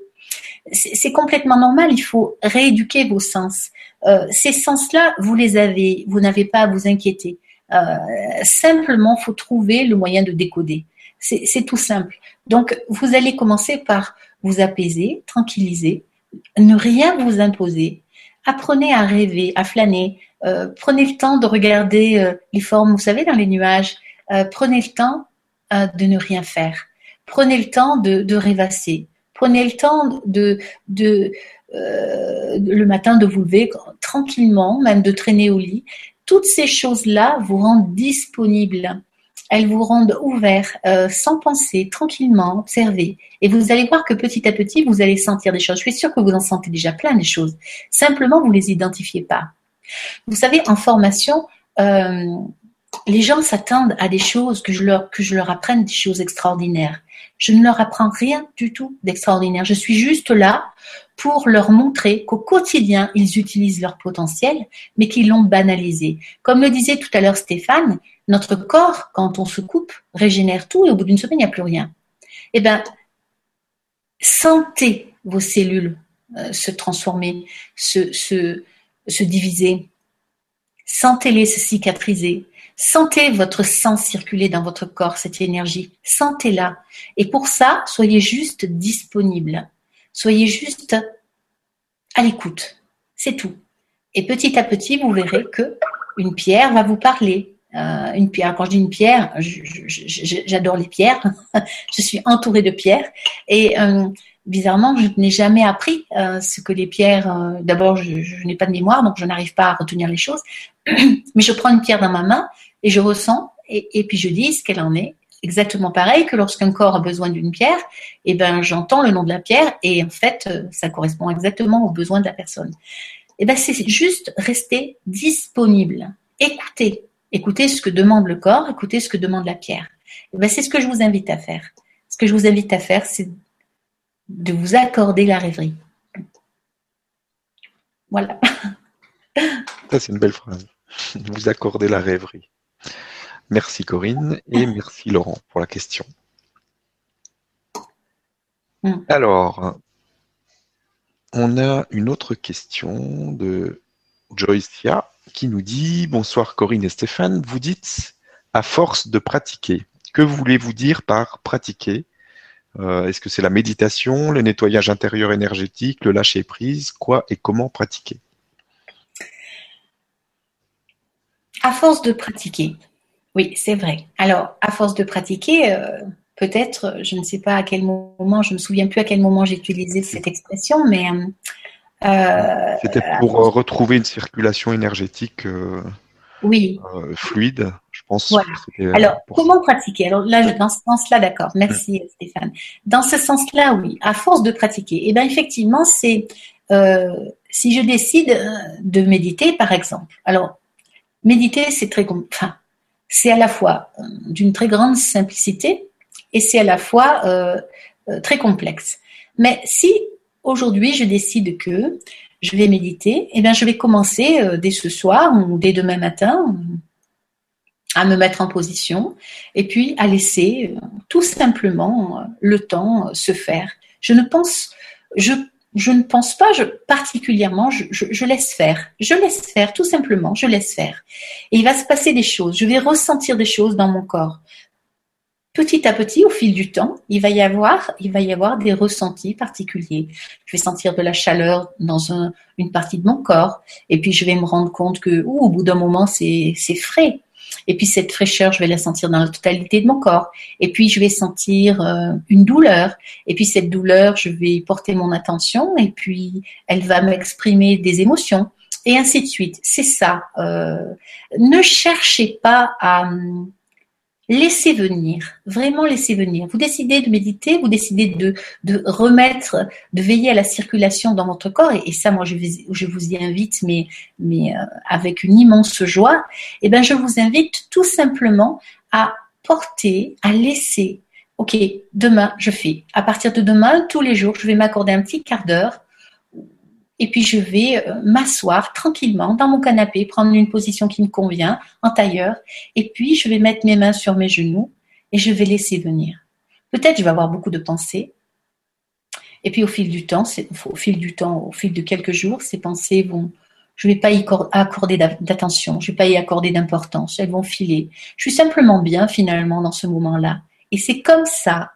c'est complètement normal, il faut rééduquer vos sens. Euh, ces sens-là, vous les avez, vous n'avez pas à vous inquiéter. Euh, simplement, faut trouver le moyen de décoder. C'est tout simple. Donc, vous allez commencer par vous apaiser, tranquilliser, ne rien vous imposer. Apprenez à rêver, à flâner. Euh, prenez le temps de regarder euh, les formes, vous savez, dans les nuages. Euh, prenez le temps de ne rien faire. Prenez le temps de, de rêvasser. Prenez le temps de, de euh, le matin de vous lever tranquillement, même de traîner au lit. Toutes ces choses-là vous rendent disponibles. Elles vous rendent ouverts, euh, sans penser, tranquillement, observer. Et vous allez voir que petit à petit, vous allez sentir des choses. Je suis sûre que vous en sentez déjà plein des choses. Simplement, vous les identifiez pas. Vous savez, en formation, euh, les gens s'attendent à des choses que je leur que je leur apprenne des choses extraordinaires. Je ne leur apprends rien du tout d'extraordinaire. Je suis juste là pour leur montrer qu'au quotidien, ils utilisent leur potentiel, mais qu'ils l'ont banalisé. Comme le disait tout à l'heure Stéphane, notre corps, quand on se coupe, régénère tout et au bout d'une semaine, il n'y a plus rien. Eh bien, sentez vos cellules euh, se transformer, se, se, se diviser. Sentez-les se cicatriser. Sentez votre sang circuler dans votre corps, cette énergie. Sentez-la. Et pour ça, soyez juste disponible. Soyez juste à l'écoute. C'est tout. Et petit à petit, vous verrez que une pierre va vous parler. Euh, une pierre. Quand je dis une pierre, j'adore les pierres. je suis entourée de pierres. Et euh, bizarrement, je n'ai jamais appris euh, ce que les pierres. D'abord, je, je n'ai pas de mémoire, donc je n'arrive pas à retenir les choses. Mais je prends une pierre dans ma main et je ressens et, puis je dis ce qu'elle en est. Exactement pareil que lorsqu'un corps a besoin d'une pierre, et eh ben j'entends le nom de la pierre et en fait euh, ça correspond exactement aux besoins de la personne. Et eh ben c'est juste rester disponible, écouter, écouter ce que demande le corps, écouter ce que demande la pierre. Eh ben c'est ce que je vous invite à faire. Ce que je vous invite à faire, c'est de vous accorder la rêverie. Voilà. Ça, c'est une belle phrase. Vous accorder la rêverie. Merci Corinne et merci Laurent pour la question. Mm. Alors, on a une autre question de Joycia qui nous dit Bonsoir Corinne et Stéphane, vous dites à force de pratiquer. Que voulez-vous dire par pratiquer? Euh, Est-ce que c'est la méditation, le nettoyage intérieur énergétique, le lâcher prise? Quoi et comment pratiquer? À force de pratiquer. Oui, c'est vrai. Alors, à force de pratiquer, euh, peut-être, je ne sais pas à quel moment, je ne me souviens plus à quel moment j'ai utilisé cette expression, mais. Euh, C'était pour euh, retrouver une circulation énergétique oui. fluide, je pense. Alors, comment pratiquer? Alors là, dans ce sens-là, d'accord. Merci Stéphane. Dans ce sens-là, oui. À force de pratiquer, eh bien, effectivement, c'est si je décide de méditer, par exemple. Alors, méditer, c'est très, enfin, c'est à la fois euh, d'une très grande simplicité et c'est à la fois euh, euh, très complexe. Mais si aujourd'hui je décide que je vais méditer, eh bien je vais commencer dès ce soir ou dès demain matin à me mettre en position et puis à laisser tout simplement le temps se faire. Je ne pense, je je ne pense pas particulièrement, je, laisse faire. Je laisse faire, tout simplement, je laisse faire. Et il va se passer des choses, je vais ressentir des choses dans mon corps. Petit à petit, au fil du temps, il va y avoir, il va y avoir des ressentis particuliers. Je vais sentir de la chaleur dans un, une partie de mon corps, et puis je vais me rendre compte que, au bout d'un moment, c'est frais. Et puis cette fraîcheur, je vais la sentir dans la totalité de mon corps. Et puis je vais sentir euh, une douleur. Et puis cette douleur, je vais porter mon attention et puis elle va m'exprimer des émotions. Et ainsi de suite. C'est ça. Euh, ne cherchez pas à, laissez venir, vraiment laissez venir. Vous décidez de méditer, vous décidez de, de remettre, de veiller à la circulation dans votre corps, et, ça, moi, je, vous y invite, mais, mais euh, avec une immense joie. Eh bien, je vous invite tout simplement à porter, à laisser. Ok, demain, je fais. À partir de demain, tous les jours, je vais m'accorder un petit quart d'heure et puis je vais euh, m'asseoir tranquillement dans mon canapé, prendre une position qui me convient, en tailleur, et puis je vais mettre mes mains sur mes genoux et je vais laisser venir. Peut-être je vais avoir beaucoup de pensées, et puis au fil du temps, au fil du temps, au fil de quelques jours, ces pensées vont, je ne vais pas y accorder d'attention, je ne vais pas y accorder d'importance, elles vont filer. Je suis simplement bien finalement dans ce moment-là. Et c'est comme ça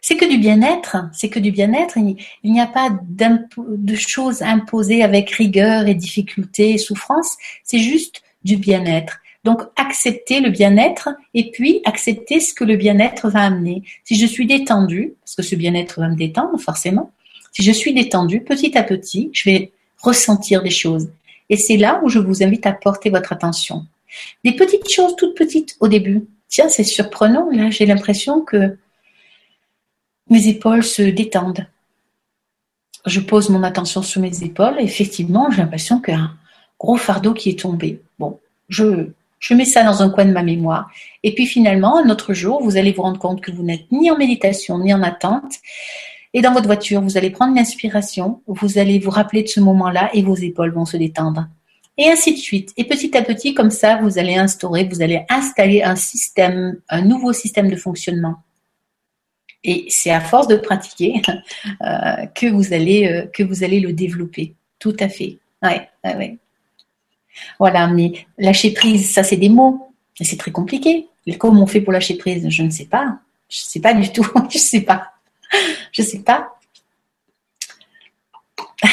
c'est que du bien-être, c'est que du bien-être. Il, n'y a pas de choses imposées avec rigueur et difficulté et souffrance. C'est juste du bien-être. Donc, accepter le bien-être et puis accepter ce que le bien-être va amener. Si je suis détendue, parce que ce bien-être va me détendre forcément, si je suis détendue, petit à petit, je vais ressentir des choses. Et c'est là où je vous invite à porter votre attention. Des petites choses toutes petites au début. Tiens, c'est surprenant, là, j'ai l'impression que mes épaules se détendent. Je pose mon attention sur mes épaules et effectivement, j'ai l'impression qu'il y a un gros fardeau qui est tombé. Bon, je, je mets ça dans un coin de ma mémoire. Et puis finalement, un autre jour, vous allez vous rendre compte que vous n'êtes ni en méditation, ni en attente. Et dans votre voiture, vous allez prendre l'inspiration, vous allez vous rappeler de ce moment-là et vos épaules vont se détendre. Et ainsi de suite. Et petit à petit, comme ça, vous allez instaurer, vous allez installer un système, un nouveau système de fonctionnement. Et c'est à force de pratiquer euh, que, vous allez, euh, que vous allez le développer. Tout à fait. Ouais, Voilà, mais lâcher prise, ça c'est des mots. C'est très compliqué. comment on fait pour lâcher prise Je ne sais pas. Je ne sais pas du tout. Je ne sais pas. Je ne sais pas.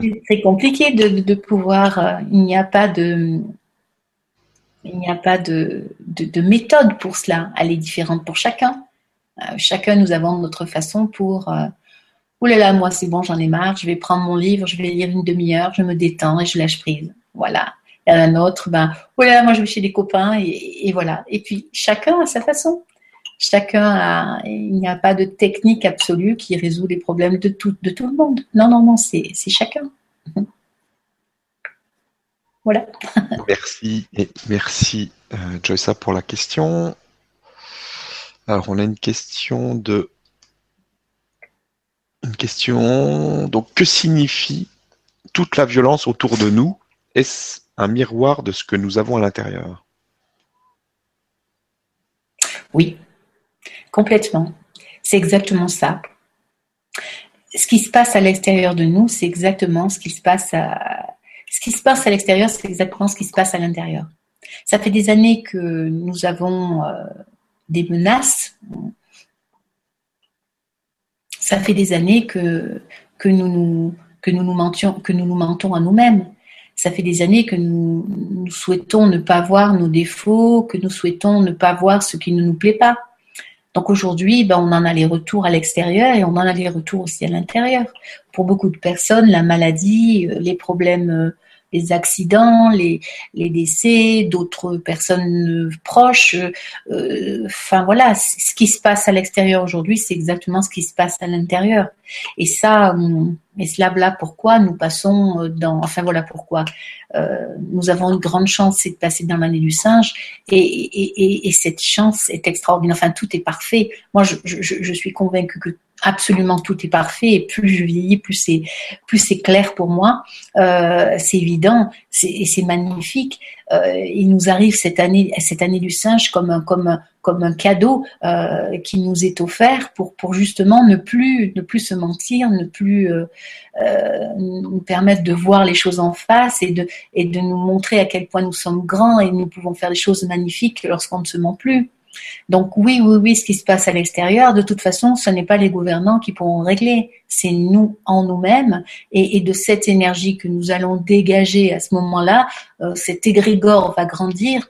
c'est très compliqué de, pouvoir. Euh, il n'y a pas de. Il n'y a pas de, de, méthode pour cela. Elle est différente pour chacun. Euh, chacun, nous avons notre façon pour euh, Ouh là là, moi c'est bon, j'en ai marre, je vais prendre mon livre, je vais lire une demi-heure, je me détends et je lâche prise. Voilà. Il y a un autre, ben, oh là là, moi je vais chez des copains et, voilà. Et puis chacun a sa façon. Chacun a, il n'y a pas de technique absolue qui résout les problèmes de tout, de tout le monde. Non, non, non, c'est chacun. Voilà. merci et merci euh, Joyce pour la question. Alors, on a une question de. Une question. Donc, que signifie toute la violence autour de nous? Est-ce un miroir de ce que nous avons à l'intérieur? Oui, complètement. C'est exactement ça. Ce qui se passe à l'extérieur de nous, c'est exactement ce qui se passe à. Ce qui se passe à l'extérieur, c'est exactement ce qui se passe à l'intérieur. Ça fait des années que nous avons euh, des menaces. Ça fait des années que, que, nous, nous, que, nous, nous mentions, que nous nous mentons à nous-mêmes. Ça fait des années que nous, nous, souhaitons ne pas voir nos défauts, que nous souhaitons ne pas voir ce qui ne nous plaît pas. Donc aujourd'hui, ben, on en a les retours à l'extérieur et on en a les retours aussi à l'intérieur. Pour beaucoup de personnes, la maladie, euh, les problèmes euh, les accidents, les, les décès d'autres personnes proches. Euh, enfin voilà, ce qui se passe à l'extérieur aujourd'hui, c'est exactement ce qui se passe à l'intérieur. Et ça, et cela là pourquoi nous passons dans, enfin voilà pourquoi euh, nous avons une grande chance, c'est de passer dans l'année du singe, et, et, et, cette chance est extraordinaire. Enfin, tout est parfait. Moi, je, je, je suis convaincue que absolument tout est parfait et plus je vieillis, plus c'est plus c'est clair pour moi. Euh, c'est évident, c'est c'est magnifique. Euh, il nous arrive cette année cette année du singe comme un comme comme un cadeau euh, qui nous est offert pour pour justement ne plus ne plus se mentir, ne plus nous permettre de voir les choses en face et de et de nous montrer à quel point nous sommes grands et nous pouvons faire des choses magnifiques lorsqu'on ne se ment plus. Donc oui, oui, oui, ce qui se passe à l'extérieur, de toute façon, ce n'est pas les gouvernants qui pourront régler, c'est nous en nous-mêmes et, de cette énergie que nous allons dégager à ce moment-là, euh, cet égrégore va grandir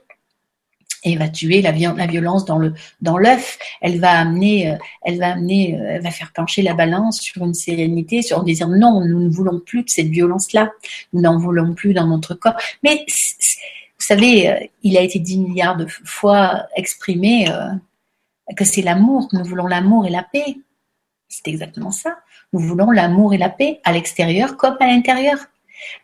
et va tuer la, violence dans le dans l'œuf. Elle va amener, euh, elle va amener, euh, elle va faire pencher la balance sur une sérénité, sur en disant non, nous ne voulons plus de cette violence-là, nous n'en voulons plus dans notre corps. Mais savez, il a été 10 milliards de fois exprimé que c'est l'amour, nous voulons l'amour et la paix. C'est exactement ça. Nous voulons l'amour et la paix à l'extérieur comme à l'intérieur.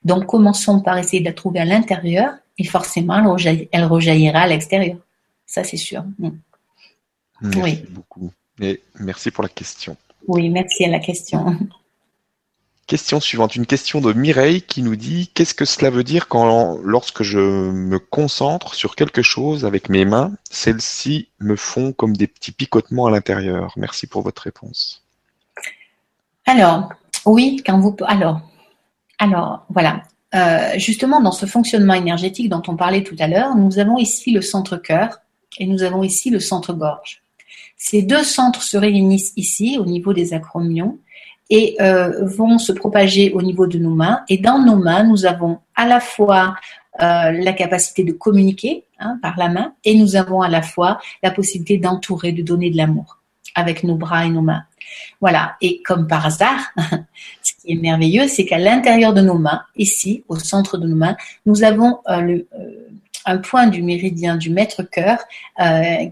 Donc commençons par essayer de la trouver à l'intérieur et forcément elle, rejaillira à l'extérieur. Ça c'est sûr. Mm. Merci beaucoup. Et merci pour la question. Oui, merci à la question. Question suivante, une question de Mireille qui nous dit qu'est-ce que cela veut dire quand lorsque je me concentre sur quelque chose avec mes mains, celles-ci me font comme des petits picotements à l'intérieur? Merci pour votre réponse. Alors, oui, quand vous alors alors voilà. Euh, justement, dans ce fonctionnement énergétique dont on parlait tout à l'heure, nous avons ici le centre cœur et nous avons ici le centre gorge. Ces deux centres se réunissent ici au niveau des acromions et euh, vont se propager au niveau de nos mains. Et dans nos mains, nous avons à la fois euh, la capacité de communiquer hein, par la main et nous avons à la fois la possibilité d'entourer, de donner de l'amour avec nos bras et nos mains. Voilà. Et comme par hasard, ce qui est merveilleux, c'est qu'à l'intérieur de nos mains, ici, au centre de nos mains, nous avons euh, un point du méridien du maître cœur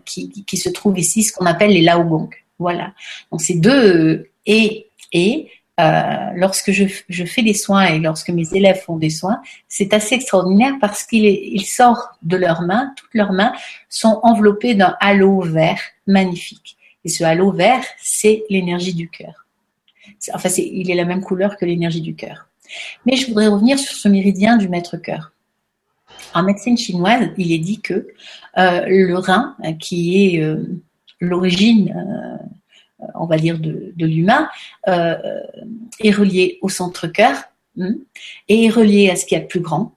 qui, se trouve ici, ce qu'on appelle les laogong. Voilà. Donc ces deux et et euh, lorsque je, je, fais des soins et lorsque mes élèves font des soins, c'est assez extraordinaire parce qu'il il sort de leurs mains, toutes leurs mains sont enveloppées d'un halo vert magnifique. Et ce halo vert, c'est l'énergie du cœur. Enfin, il est la même couleur que l'énergie du cœur. Mais je voudrais revenir sur ce méridien du maître cœur. En médecine chinoise, il est dit que euh, le rein, qui est euh, l'origine euh, on va dire, de, l'humain, euh, est relié au centre cœur hmm, et est relié à ce qui est a de plus grand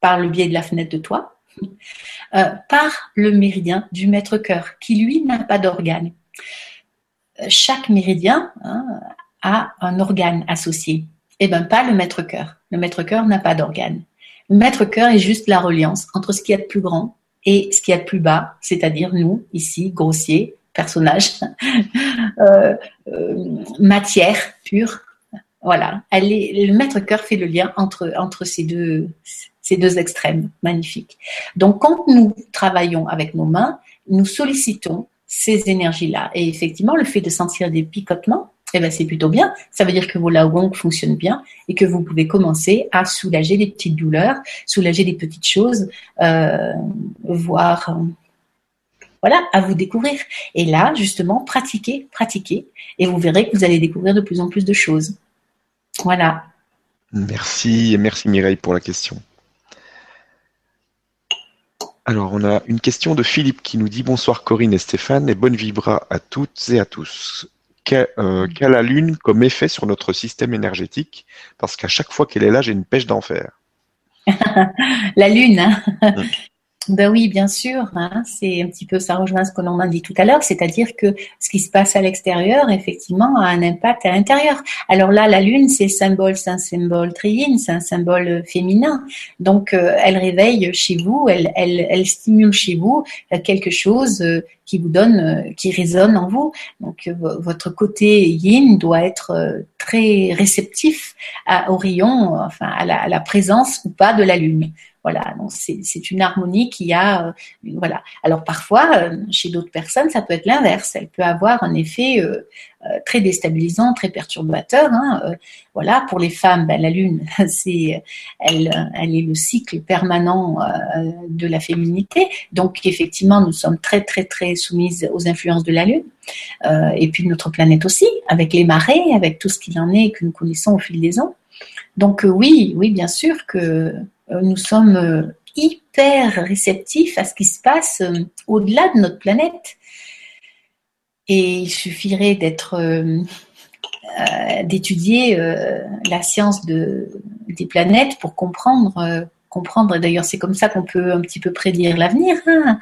par le biais de la fenêtre de toit, euh, par le méridien du maître cœur, qui lui n'a pas d'organe. Chaque méridien hein, a un organe associé. Et eh bien pas le maître cœur. Le maître cœur n'a pas d'organe. Le maître cœur est juste la reliance entre ce qui est de plus grand et ce qui est de plus bas, c'est-à-dire nous, ici, grossiers, personnage, euh, euh, matière pure. Voilà, elle le maître cœur fait le lien entre, entre ces, deux, ces deux extrêmes magnifiques. Donc, quand nous travaillons avec nos mains, nous sollicitons ces énergies-là. Et effectivement, le fait de sentir des picotements, eh ben, c'est plutôt bien. Ça veut dire que vos laogong fonctionnent bien et que vous pouvez commencer à soulager des petites douleurs, soulager des petites choses, euh, voir voilà, à vous découvrir. Et là, justement, pratiquez, pratiquez, et vous verrez que vous allez découvrir de plus en plus de choses. Voilà. Merci, et merci Mireille pour la question. Alors, on a une question de Philippe qui nous dit bonsoir Corinne et Stéphane et bonne vibra à toutes et à tous. Euh, quelle a la Lune comme effet sur notre système énergétique? Parce qu'à chaque fois qu'elle est là, j'ai une pêche d'enfer. la Lune, hein. mm. Ben oui, bien sûr. Hein, c'est un petit peu, ça rejoint ce que l'on a dit tout à l'heure, c'est-à-dire que ce qui se passe à l'extérieur, effectivement, a un impact à l'intérieur. Alors là, la lune, c'est symbole, c'est un symbole triine, c'est un symbole féminin. Donc, euh, elle réveille chez vous, elle, elle, stimule chez vous euh, quelque chose euh, qui vous donne, qui résonne en vous. Donc, votre côté yin doit être très réceptif à, au enfin, à la présence ou pas de la lune. Voilà, donc c'est une harmonie qui a, euh, voilà. Alors parfois, euh, chez d'autres personnes, ça peut être l'inverse. Elle peut avoir un effet euh, très déstabilisant, très perturbateur. Hein. voilà, pour les femmes, ben, la lune, c'est, elle, elle est le cycle permanent de la féminité. Donc effectivement, nous sommes très très très soumises aux influences de la lune. et puis notre planète aussi, avec les marées, avec tout ce qu'il en est que nous connaissons au fil des ans. Donc oui, oui, bien sûr que euh, nous sommes euh, hyper réceptifs à ce qui se passe euh, au-delà de notre planète. Et il suffirait d'être d'étudier la science de, des planètes pour comprendre comprendre. D'ailleurs, c'est comme ça qu'on peut un petit peu prédire l'avenir. Hein.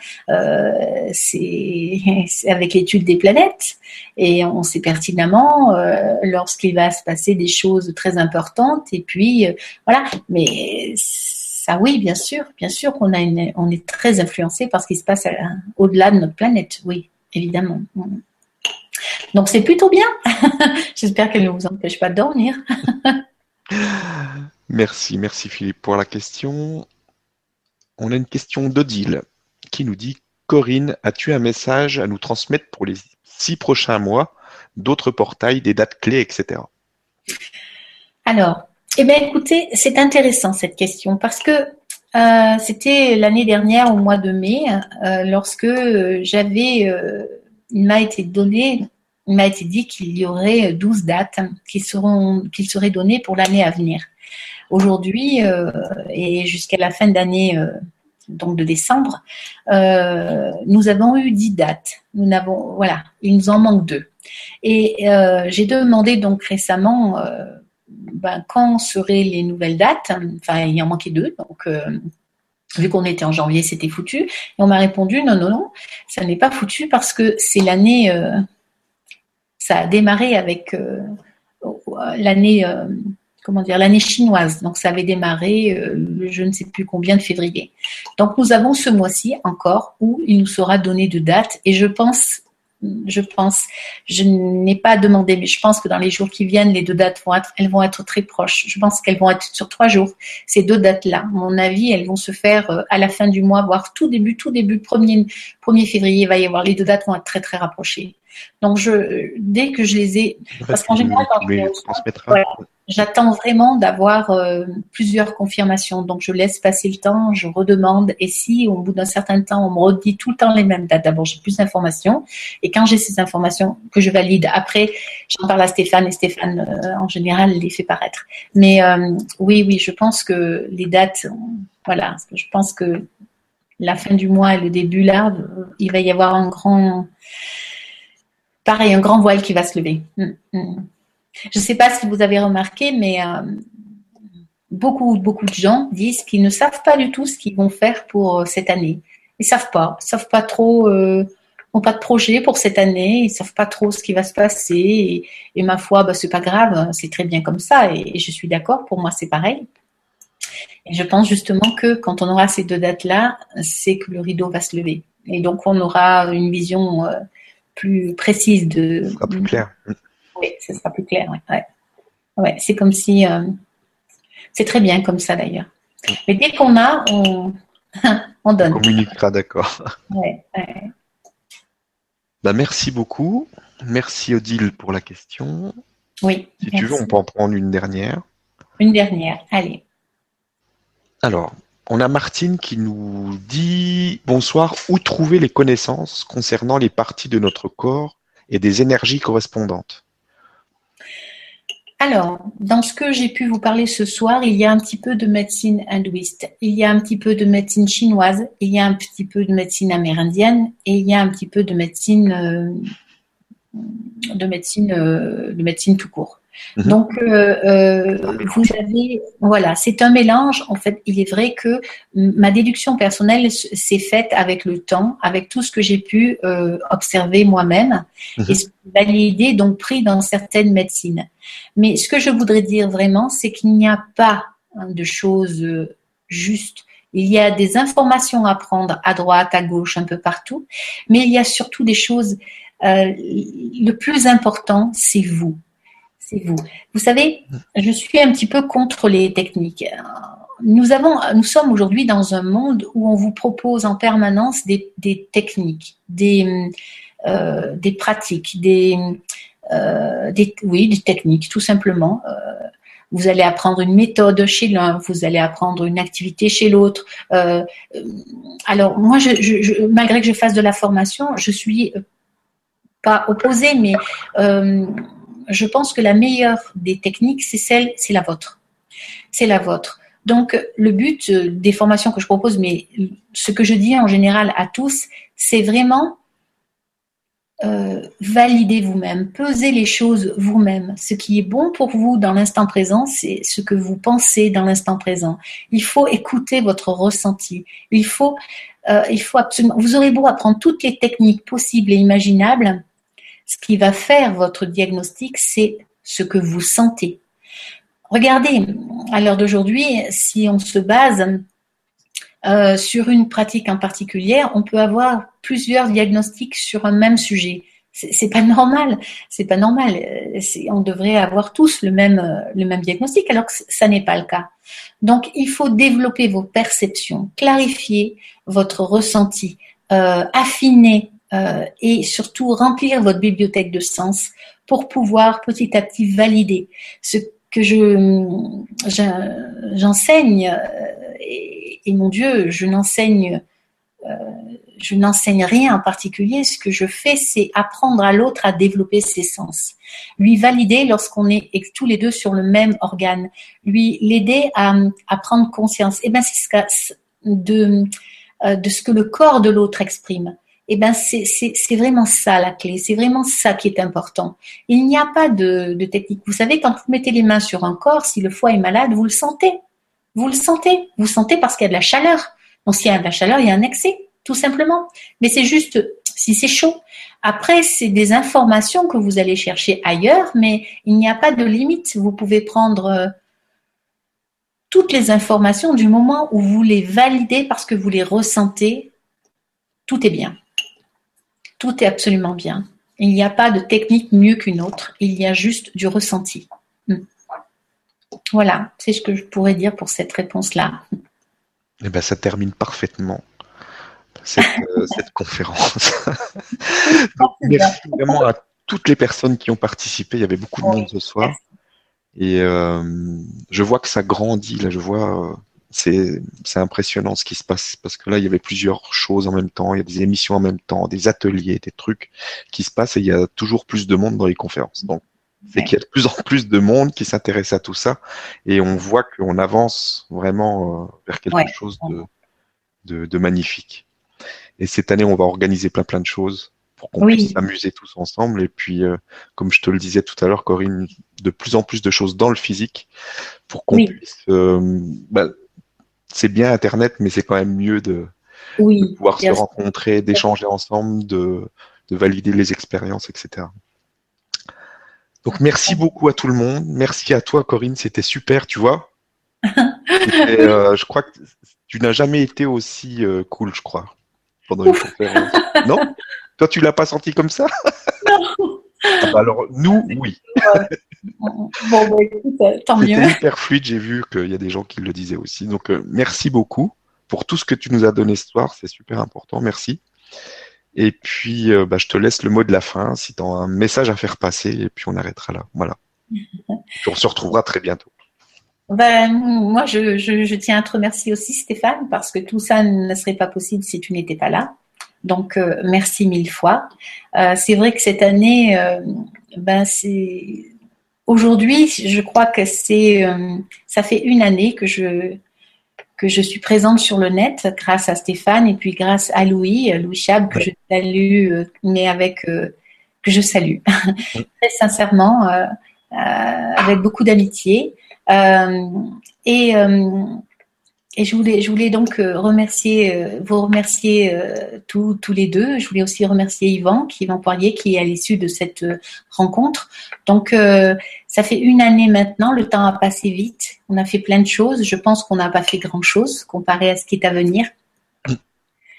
c'est avec l'étude des planètes et on sait pertinemment lorsqu'il va se passer des choses très importantes. Et puis voilà, mais ah oui, bien sûr, bien sûr qu'on a on est très influencé par ce qui se passe au-delà de notre planète, oui, évidemment. Donc c'est plutôt bien. J'espère qu'elle ne vous empêche pas de dormir. merci, merci Philippe pour la question. on a une question d'Odile qui nous dit Corinne, as-tu un message à nous transmettre pour les six prochains mois, d'autres portails, des dates clés, etc. Alors, eh bien, écoutez, c'est intéressant cette question parce que euh, c'était l'année dernière au mois de mai, euh, lorsque j'avais, euh, il m'a été donné, il m'a été dit qu'il y aurait 12 dates qui seront, qui seraient données pour l'année à venir. Aujourd'hui et jusqu'à la fin d'année donc de décembre, nous avons eu 10 dates. Nous n'avons, voilà, il nous en manque deux. Et j'ai demandé donc récemment ben, quand seraient les nouvelles dates? Enfin, il y en manquait deux, donc euh, vu qu'on était en janvier, c'était foutu. Et on m'a répondu non, non, non, ça n'est pas foutu parce que c'est l'année. Euh, ça a démarré avec euh, l'année. comment dire l'année chinoise. Donc ça avait démarré je ne sais plus combien de février. Donc nous avons ce mois-ci encore où il nous sera donné de dates et je pense je pense. Je n'ai pas demandé, mais je pense que dans les jours qui viennent, les deux dates vont être, elles vont être très proches. Je pense qu'elles vont être sur trois jours. Ces deux dates-là, à mon avis, elles vont se faire euh, à la fin du mois, voire tout début, tout début, premier, 1er février, il va y avoir, les deux dates vont être très, très rapprochées. Donc, je, dès que je les ai, parce qu'en général, j'attends vraiment d'avoir euh, plusieurs confirmations. Donc, je laisse passer le temps, je redemande. Et si, au bout d'un certain temps, on me redit tout le temps les mêmes dates, d'abord, j'ai plus d'informations. Et quand j'ai ces informations que je valide, après, j'en parle à Stéphane et Stéphane, euh, en général, les fait paraître. Mais euh, oui, oui, je pense que les dates, voilà, je pense que la fin du mois et le début là, il va y avoir un grand, pareil, un grand voile qui va se lever. Mm, mm. Je ne sais pas si vous avez remarqué, mais euh, beaucoup, beaucoup de gens disent qu'ils ne savent pas du tout ce qu'ils vont faire pour euh, cette année. Ils ne savent pas, ils savent pas trop, euh, n'ont pas de projet pour cette année, ils ne savent pas trop ce qui va se passer. Et, ma foi, bah, c'est pas grave, c'est très bien comme ça. Et, je suis d'accord, pour moi, c'est pareil. Et je pense justement que quand on aura ces deux dates-là, c'est que le rideau va se lever. Et donc, on aura une vision euh, plus précise de. Ce sera plus clair. Oui, ce sera plus clair. Ouais. ouais. c'est comme si. Euh, c'est très bien comme ça d'ailleurs. Mais dès qu'on a, on, on donne. On communiquera, d'accord. Ouais, bah, merci beaucoup. Merci Odile pour la question. Oui. Si tu veux, on peut en prendre une dernière. Une dernière, allez. Alors, on a Martine qui nous dit Bonsoir, où trouver les connaissances concernant les parties de notre corps et des énergies correspondantes? Alors, dans ce que j'ai pu vous parler ce soir, il y a un petit peu de médecine hindouiste, il y a un petit peu de médecine chinoise, il y a un petit peu de médecine amérindienne et il y a un petit peu de médecine euh, de médecine euh, de médecine tout court. Mhm. Donc, euh, euh, vous avez, voilà, c'est un mélange. En fait, il est vrai que ma déduction personnelle s'est faite avec le temps, avec tout ce que j'ai pu euh, observer moi-même mhm. et valider, donc pris dans certaines médecines. Mais ce que je voudrais dire vraiment, c'est qu'il n'y a pas hein, de choses justes. Il y a des informations à prendre à droite, à gauche, un peu partout, mais il y a surtout des choses. le plus important, c'est vous c'est vous. Vous savez, je suis un petit peu contre les techniques. Nous, avons, nous sommes aujourd'hui dans un monde où on vous propose en permanence des, techniques, des, euh, des pratiques, des, euh, des, oui, des techniques, tout simplement. Euh, vous allez apprendre une méthode chez l'un, vous allez apprendre une activité chez l'autre. alors moi, je, malgré que je fasse de la formation, je suis pas opposée, mais je pense que la meilleure des techniques, c'est celle, c'est la vôtre. C'est la vôtre. Donc, le but euh, des formations que je propose, mais ce que je dis en général à tous, c'est vraiment euh, valider vous-même, peser les choses vous-même. Ce qui est bon pour vous dans l'instant présent, c'est ce que vous pensez dans l'instant présent. Il faut écouter votre ressenti. Il faut, euh, il faut absolument. Vous aurez beau apprendre toutes les techniques possibles et imaginables, ce qui va faire votre diagnostic, c'est ce que vous sentez. Regardez, à l'heure d'aujourd'hui, si on se base euh, sur une pratique en particulier, on peut avoir plusieurs diagnostics sur un même sujet. c'est pas normal, c'est pas normal. On devrait avoir tous le même le même diagnostic, alors que ça n'est pas le cas. Donc, il faut développer vos perceptions, clarifier votre ressenti, euh, affiner euh, et surtout remplir votre bibliothèque de sens pour pouvoir petit à petit valider ce que je j'enseigne euh, et, mon Dieu, je n'enseigne euh, je n'enseigne rien en particulier. Ce que je fais, c'est apprendre à l'autre à développer ses sens. Lui valider lorsqu'on est tous les deux sur le même organe. Lui l'aider à, à, prendre conscience. Et eh ben c'est ce de euh, de ce que le corps de l'autre exprime. Eh ben c'est vraiment ça la clé. C'est vraiment ça qui est important. Il n'y a pas de, de technique. Vous savez, quand vous mettez les mains sur un corps, si le foie est malade, vous le sentez. Vous le sentez. Vous le sentez parce qu'il y a de la chaleur. Donc s'il y a de la chaleur, il y a un excès tout simplement. Mais c'est juste si c'est chaud. Après, c'est des informations que vous allez chercher ailleurs, mais il n'y a pas de limite. Vous pouvez prendre euh, toutes les informations du moment où vous les validez parce que vous les ressentez. Tout est bien. Tout est absolument bien. Il n'y a pas de technique mieux qu'une autre. Il y a juste du ressenti. Hmm. Voilà, c'est ce que je pourrais dire pour cette réponse-là. Eh ben, ça termine parfaitement euh, cette, conférence. merci vraiment à toutes les personnes qui ont participé. Il y avait beaucoup de monde ce soir. Et euh, je vois que ça grandit. Là, je vois, euh, c'est impressionnant ce qui se passe parce que là, il y avait plusieurs choses en même temps. Il y a des émissions en même temps, des ateliers, des trucs qui se passent et il y a toujours plus de monde dans les conférences. Donc, c'est qu'il y a de plus en plus de monde qui s'intéresse à tout ça et on voit qu'on avance vraiment vers quelque chose de, de magnifique. Et cette année, on va organiser plein plein de choses pour qu'on puisse s'amuser tous ensemble. Et puis, euh, comme je te le disais tout à l'heure, Corinne, de plus en plus de choses dans le physique pour qu'on puisse. Euh, bah, c'est bien Internet, mais c'est quand même mieux de, pouvoir se rencontrer, d'échanger ensemble, de, de valider les expériences, etc. Donc merci beaucoup à tout le monde. Merci à toi, Corinne. C'était super, tu vois. euh, je crois que tu n'as jamais été aussi cool, je crois pendant une conférence. non? Toi, tu l'as pas senti comme ça? Non. Ah bah alors, nous, oui. bon, bah, écoute, euh, tant mieux. C'était hyper fluide, j'ai vu qu'il y a des gens qui le disaient aussi. Donc, euh, merci beaucoup pour tout ce que tu nous as donné ce soir, c'est super important, merci. Et puis, euh, bah, je te laisse le mot de la fin, si tu as un message à faire passer, et puis on arrêtera là. Voilà. on se retrouvera très bientôt. Ben, moi, je, je, je, tiens à te remercier aussi, Stéphane, parce que tout ça ne serait pas possible si tu n'étais pas là. Donc, euh, merci mille fois. Euh, c'est vrai que cette année, euh, ben, c'est aujourd'hui, je crois que c'est, euh, ça fait une année que je que je suis présente sur le net grâce à Stéphane et puis grâce à Louis, Louis Chab, que je salue, mais avec que je salue. Très sincèrement, avec beaucoup d'amitié. Euh, et, euh, et je voulais, je voulais donc euh, remercier, vous remercier tous, tous les deux. Je voulais aussi remercier Yvan, qui Yvan Poirier, qui est à l'issue de cette rencontre. Donc, ça fait une année maintenant. Le temps a passé vite. On a fait plein de choses. Je pense qu'on n'a pas fait grand-chose comparé à ce qui est à venir.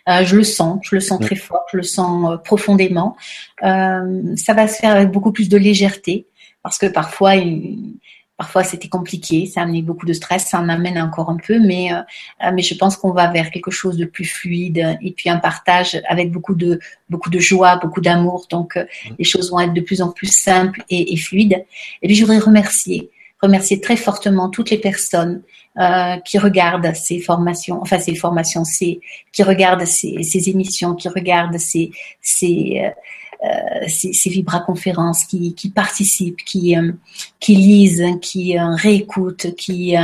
je le sens, je le sens très fort, je le sens profondément. ça va se faire avec beaucoup plus de légèreté parce que parfois, il, Parfois, c'était compliqué, ça a amené beaucoup de stress, ça en amène encore un peu, mais, euh, euh, mais je pense qu'on va vers quelque chose de plus fluide et puis un partage avec beaucoup de, beaucoup de joie, beaucoup d'amour. Donc, euh, mm. les choses vont être de plus en plus simples et, et fluides. Et puis, je voudrais remercier, remercier très fortement toutes les personnes euh, qui regardent ces formations, enfin ces formations, ces, qui regardent ces, ces émissions, qui regardent ces, ces, euh, ces, ces vibra-conférences, qui, qui participent, qui, euh, qui lisent, qui euh, réécoutent, qui,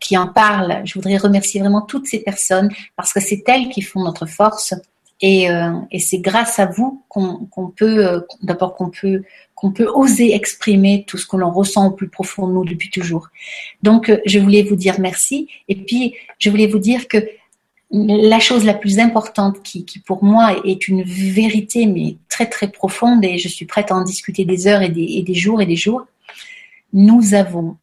qui en parlent. Je voudrais remercier vraiment toutes ces personnes parce que c'est elles qui font notre force. Et, et c'est grâce à vous qu'on peut, d'abord qu'on peut, qu'on peut oser exprimer tout ce que l'on ressent au plus profond de nous depuis toujours. Donc, je voulais vous dire merci. Et puis, je voulais vous dire que la chose la plus importante qui, pour moi est une vérité mais très très profonde et je suis prête à en discuter des heures et des, et des jours et des jours, nous avons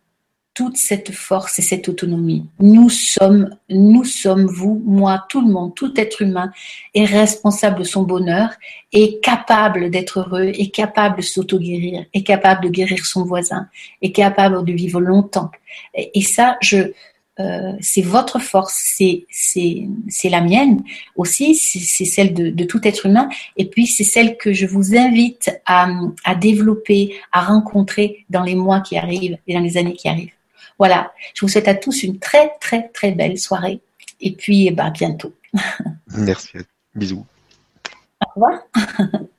toute cette force et cette autonomie. Nous sommes, nous sommes vous, moi, tout le monde, tout être humain est responsable de son bonheur, est capable d'être heureux, est capable de s'auto-guérir, est capable de guérir son voisin, est capable de vivre longtemps. Et, ça, je, euh, c'est votre force, c'est c'est la mienne aussi, c'est celle de, de, tout être humain, et puis c'est celle que je vous invite à, à développer, à rencontrer dans les mois qui arrivent et dans les années qui arrivent. Voilà, je vous souhaite à tous une très très très belle soirée et puis bah, bientôt. Merci, bisous. Au revoir.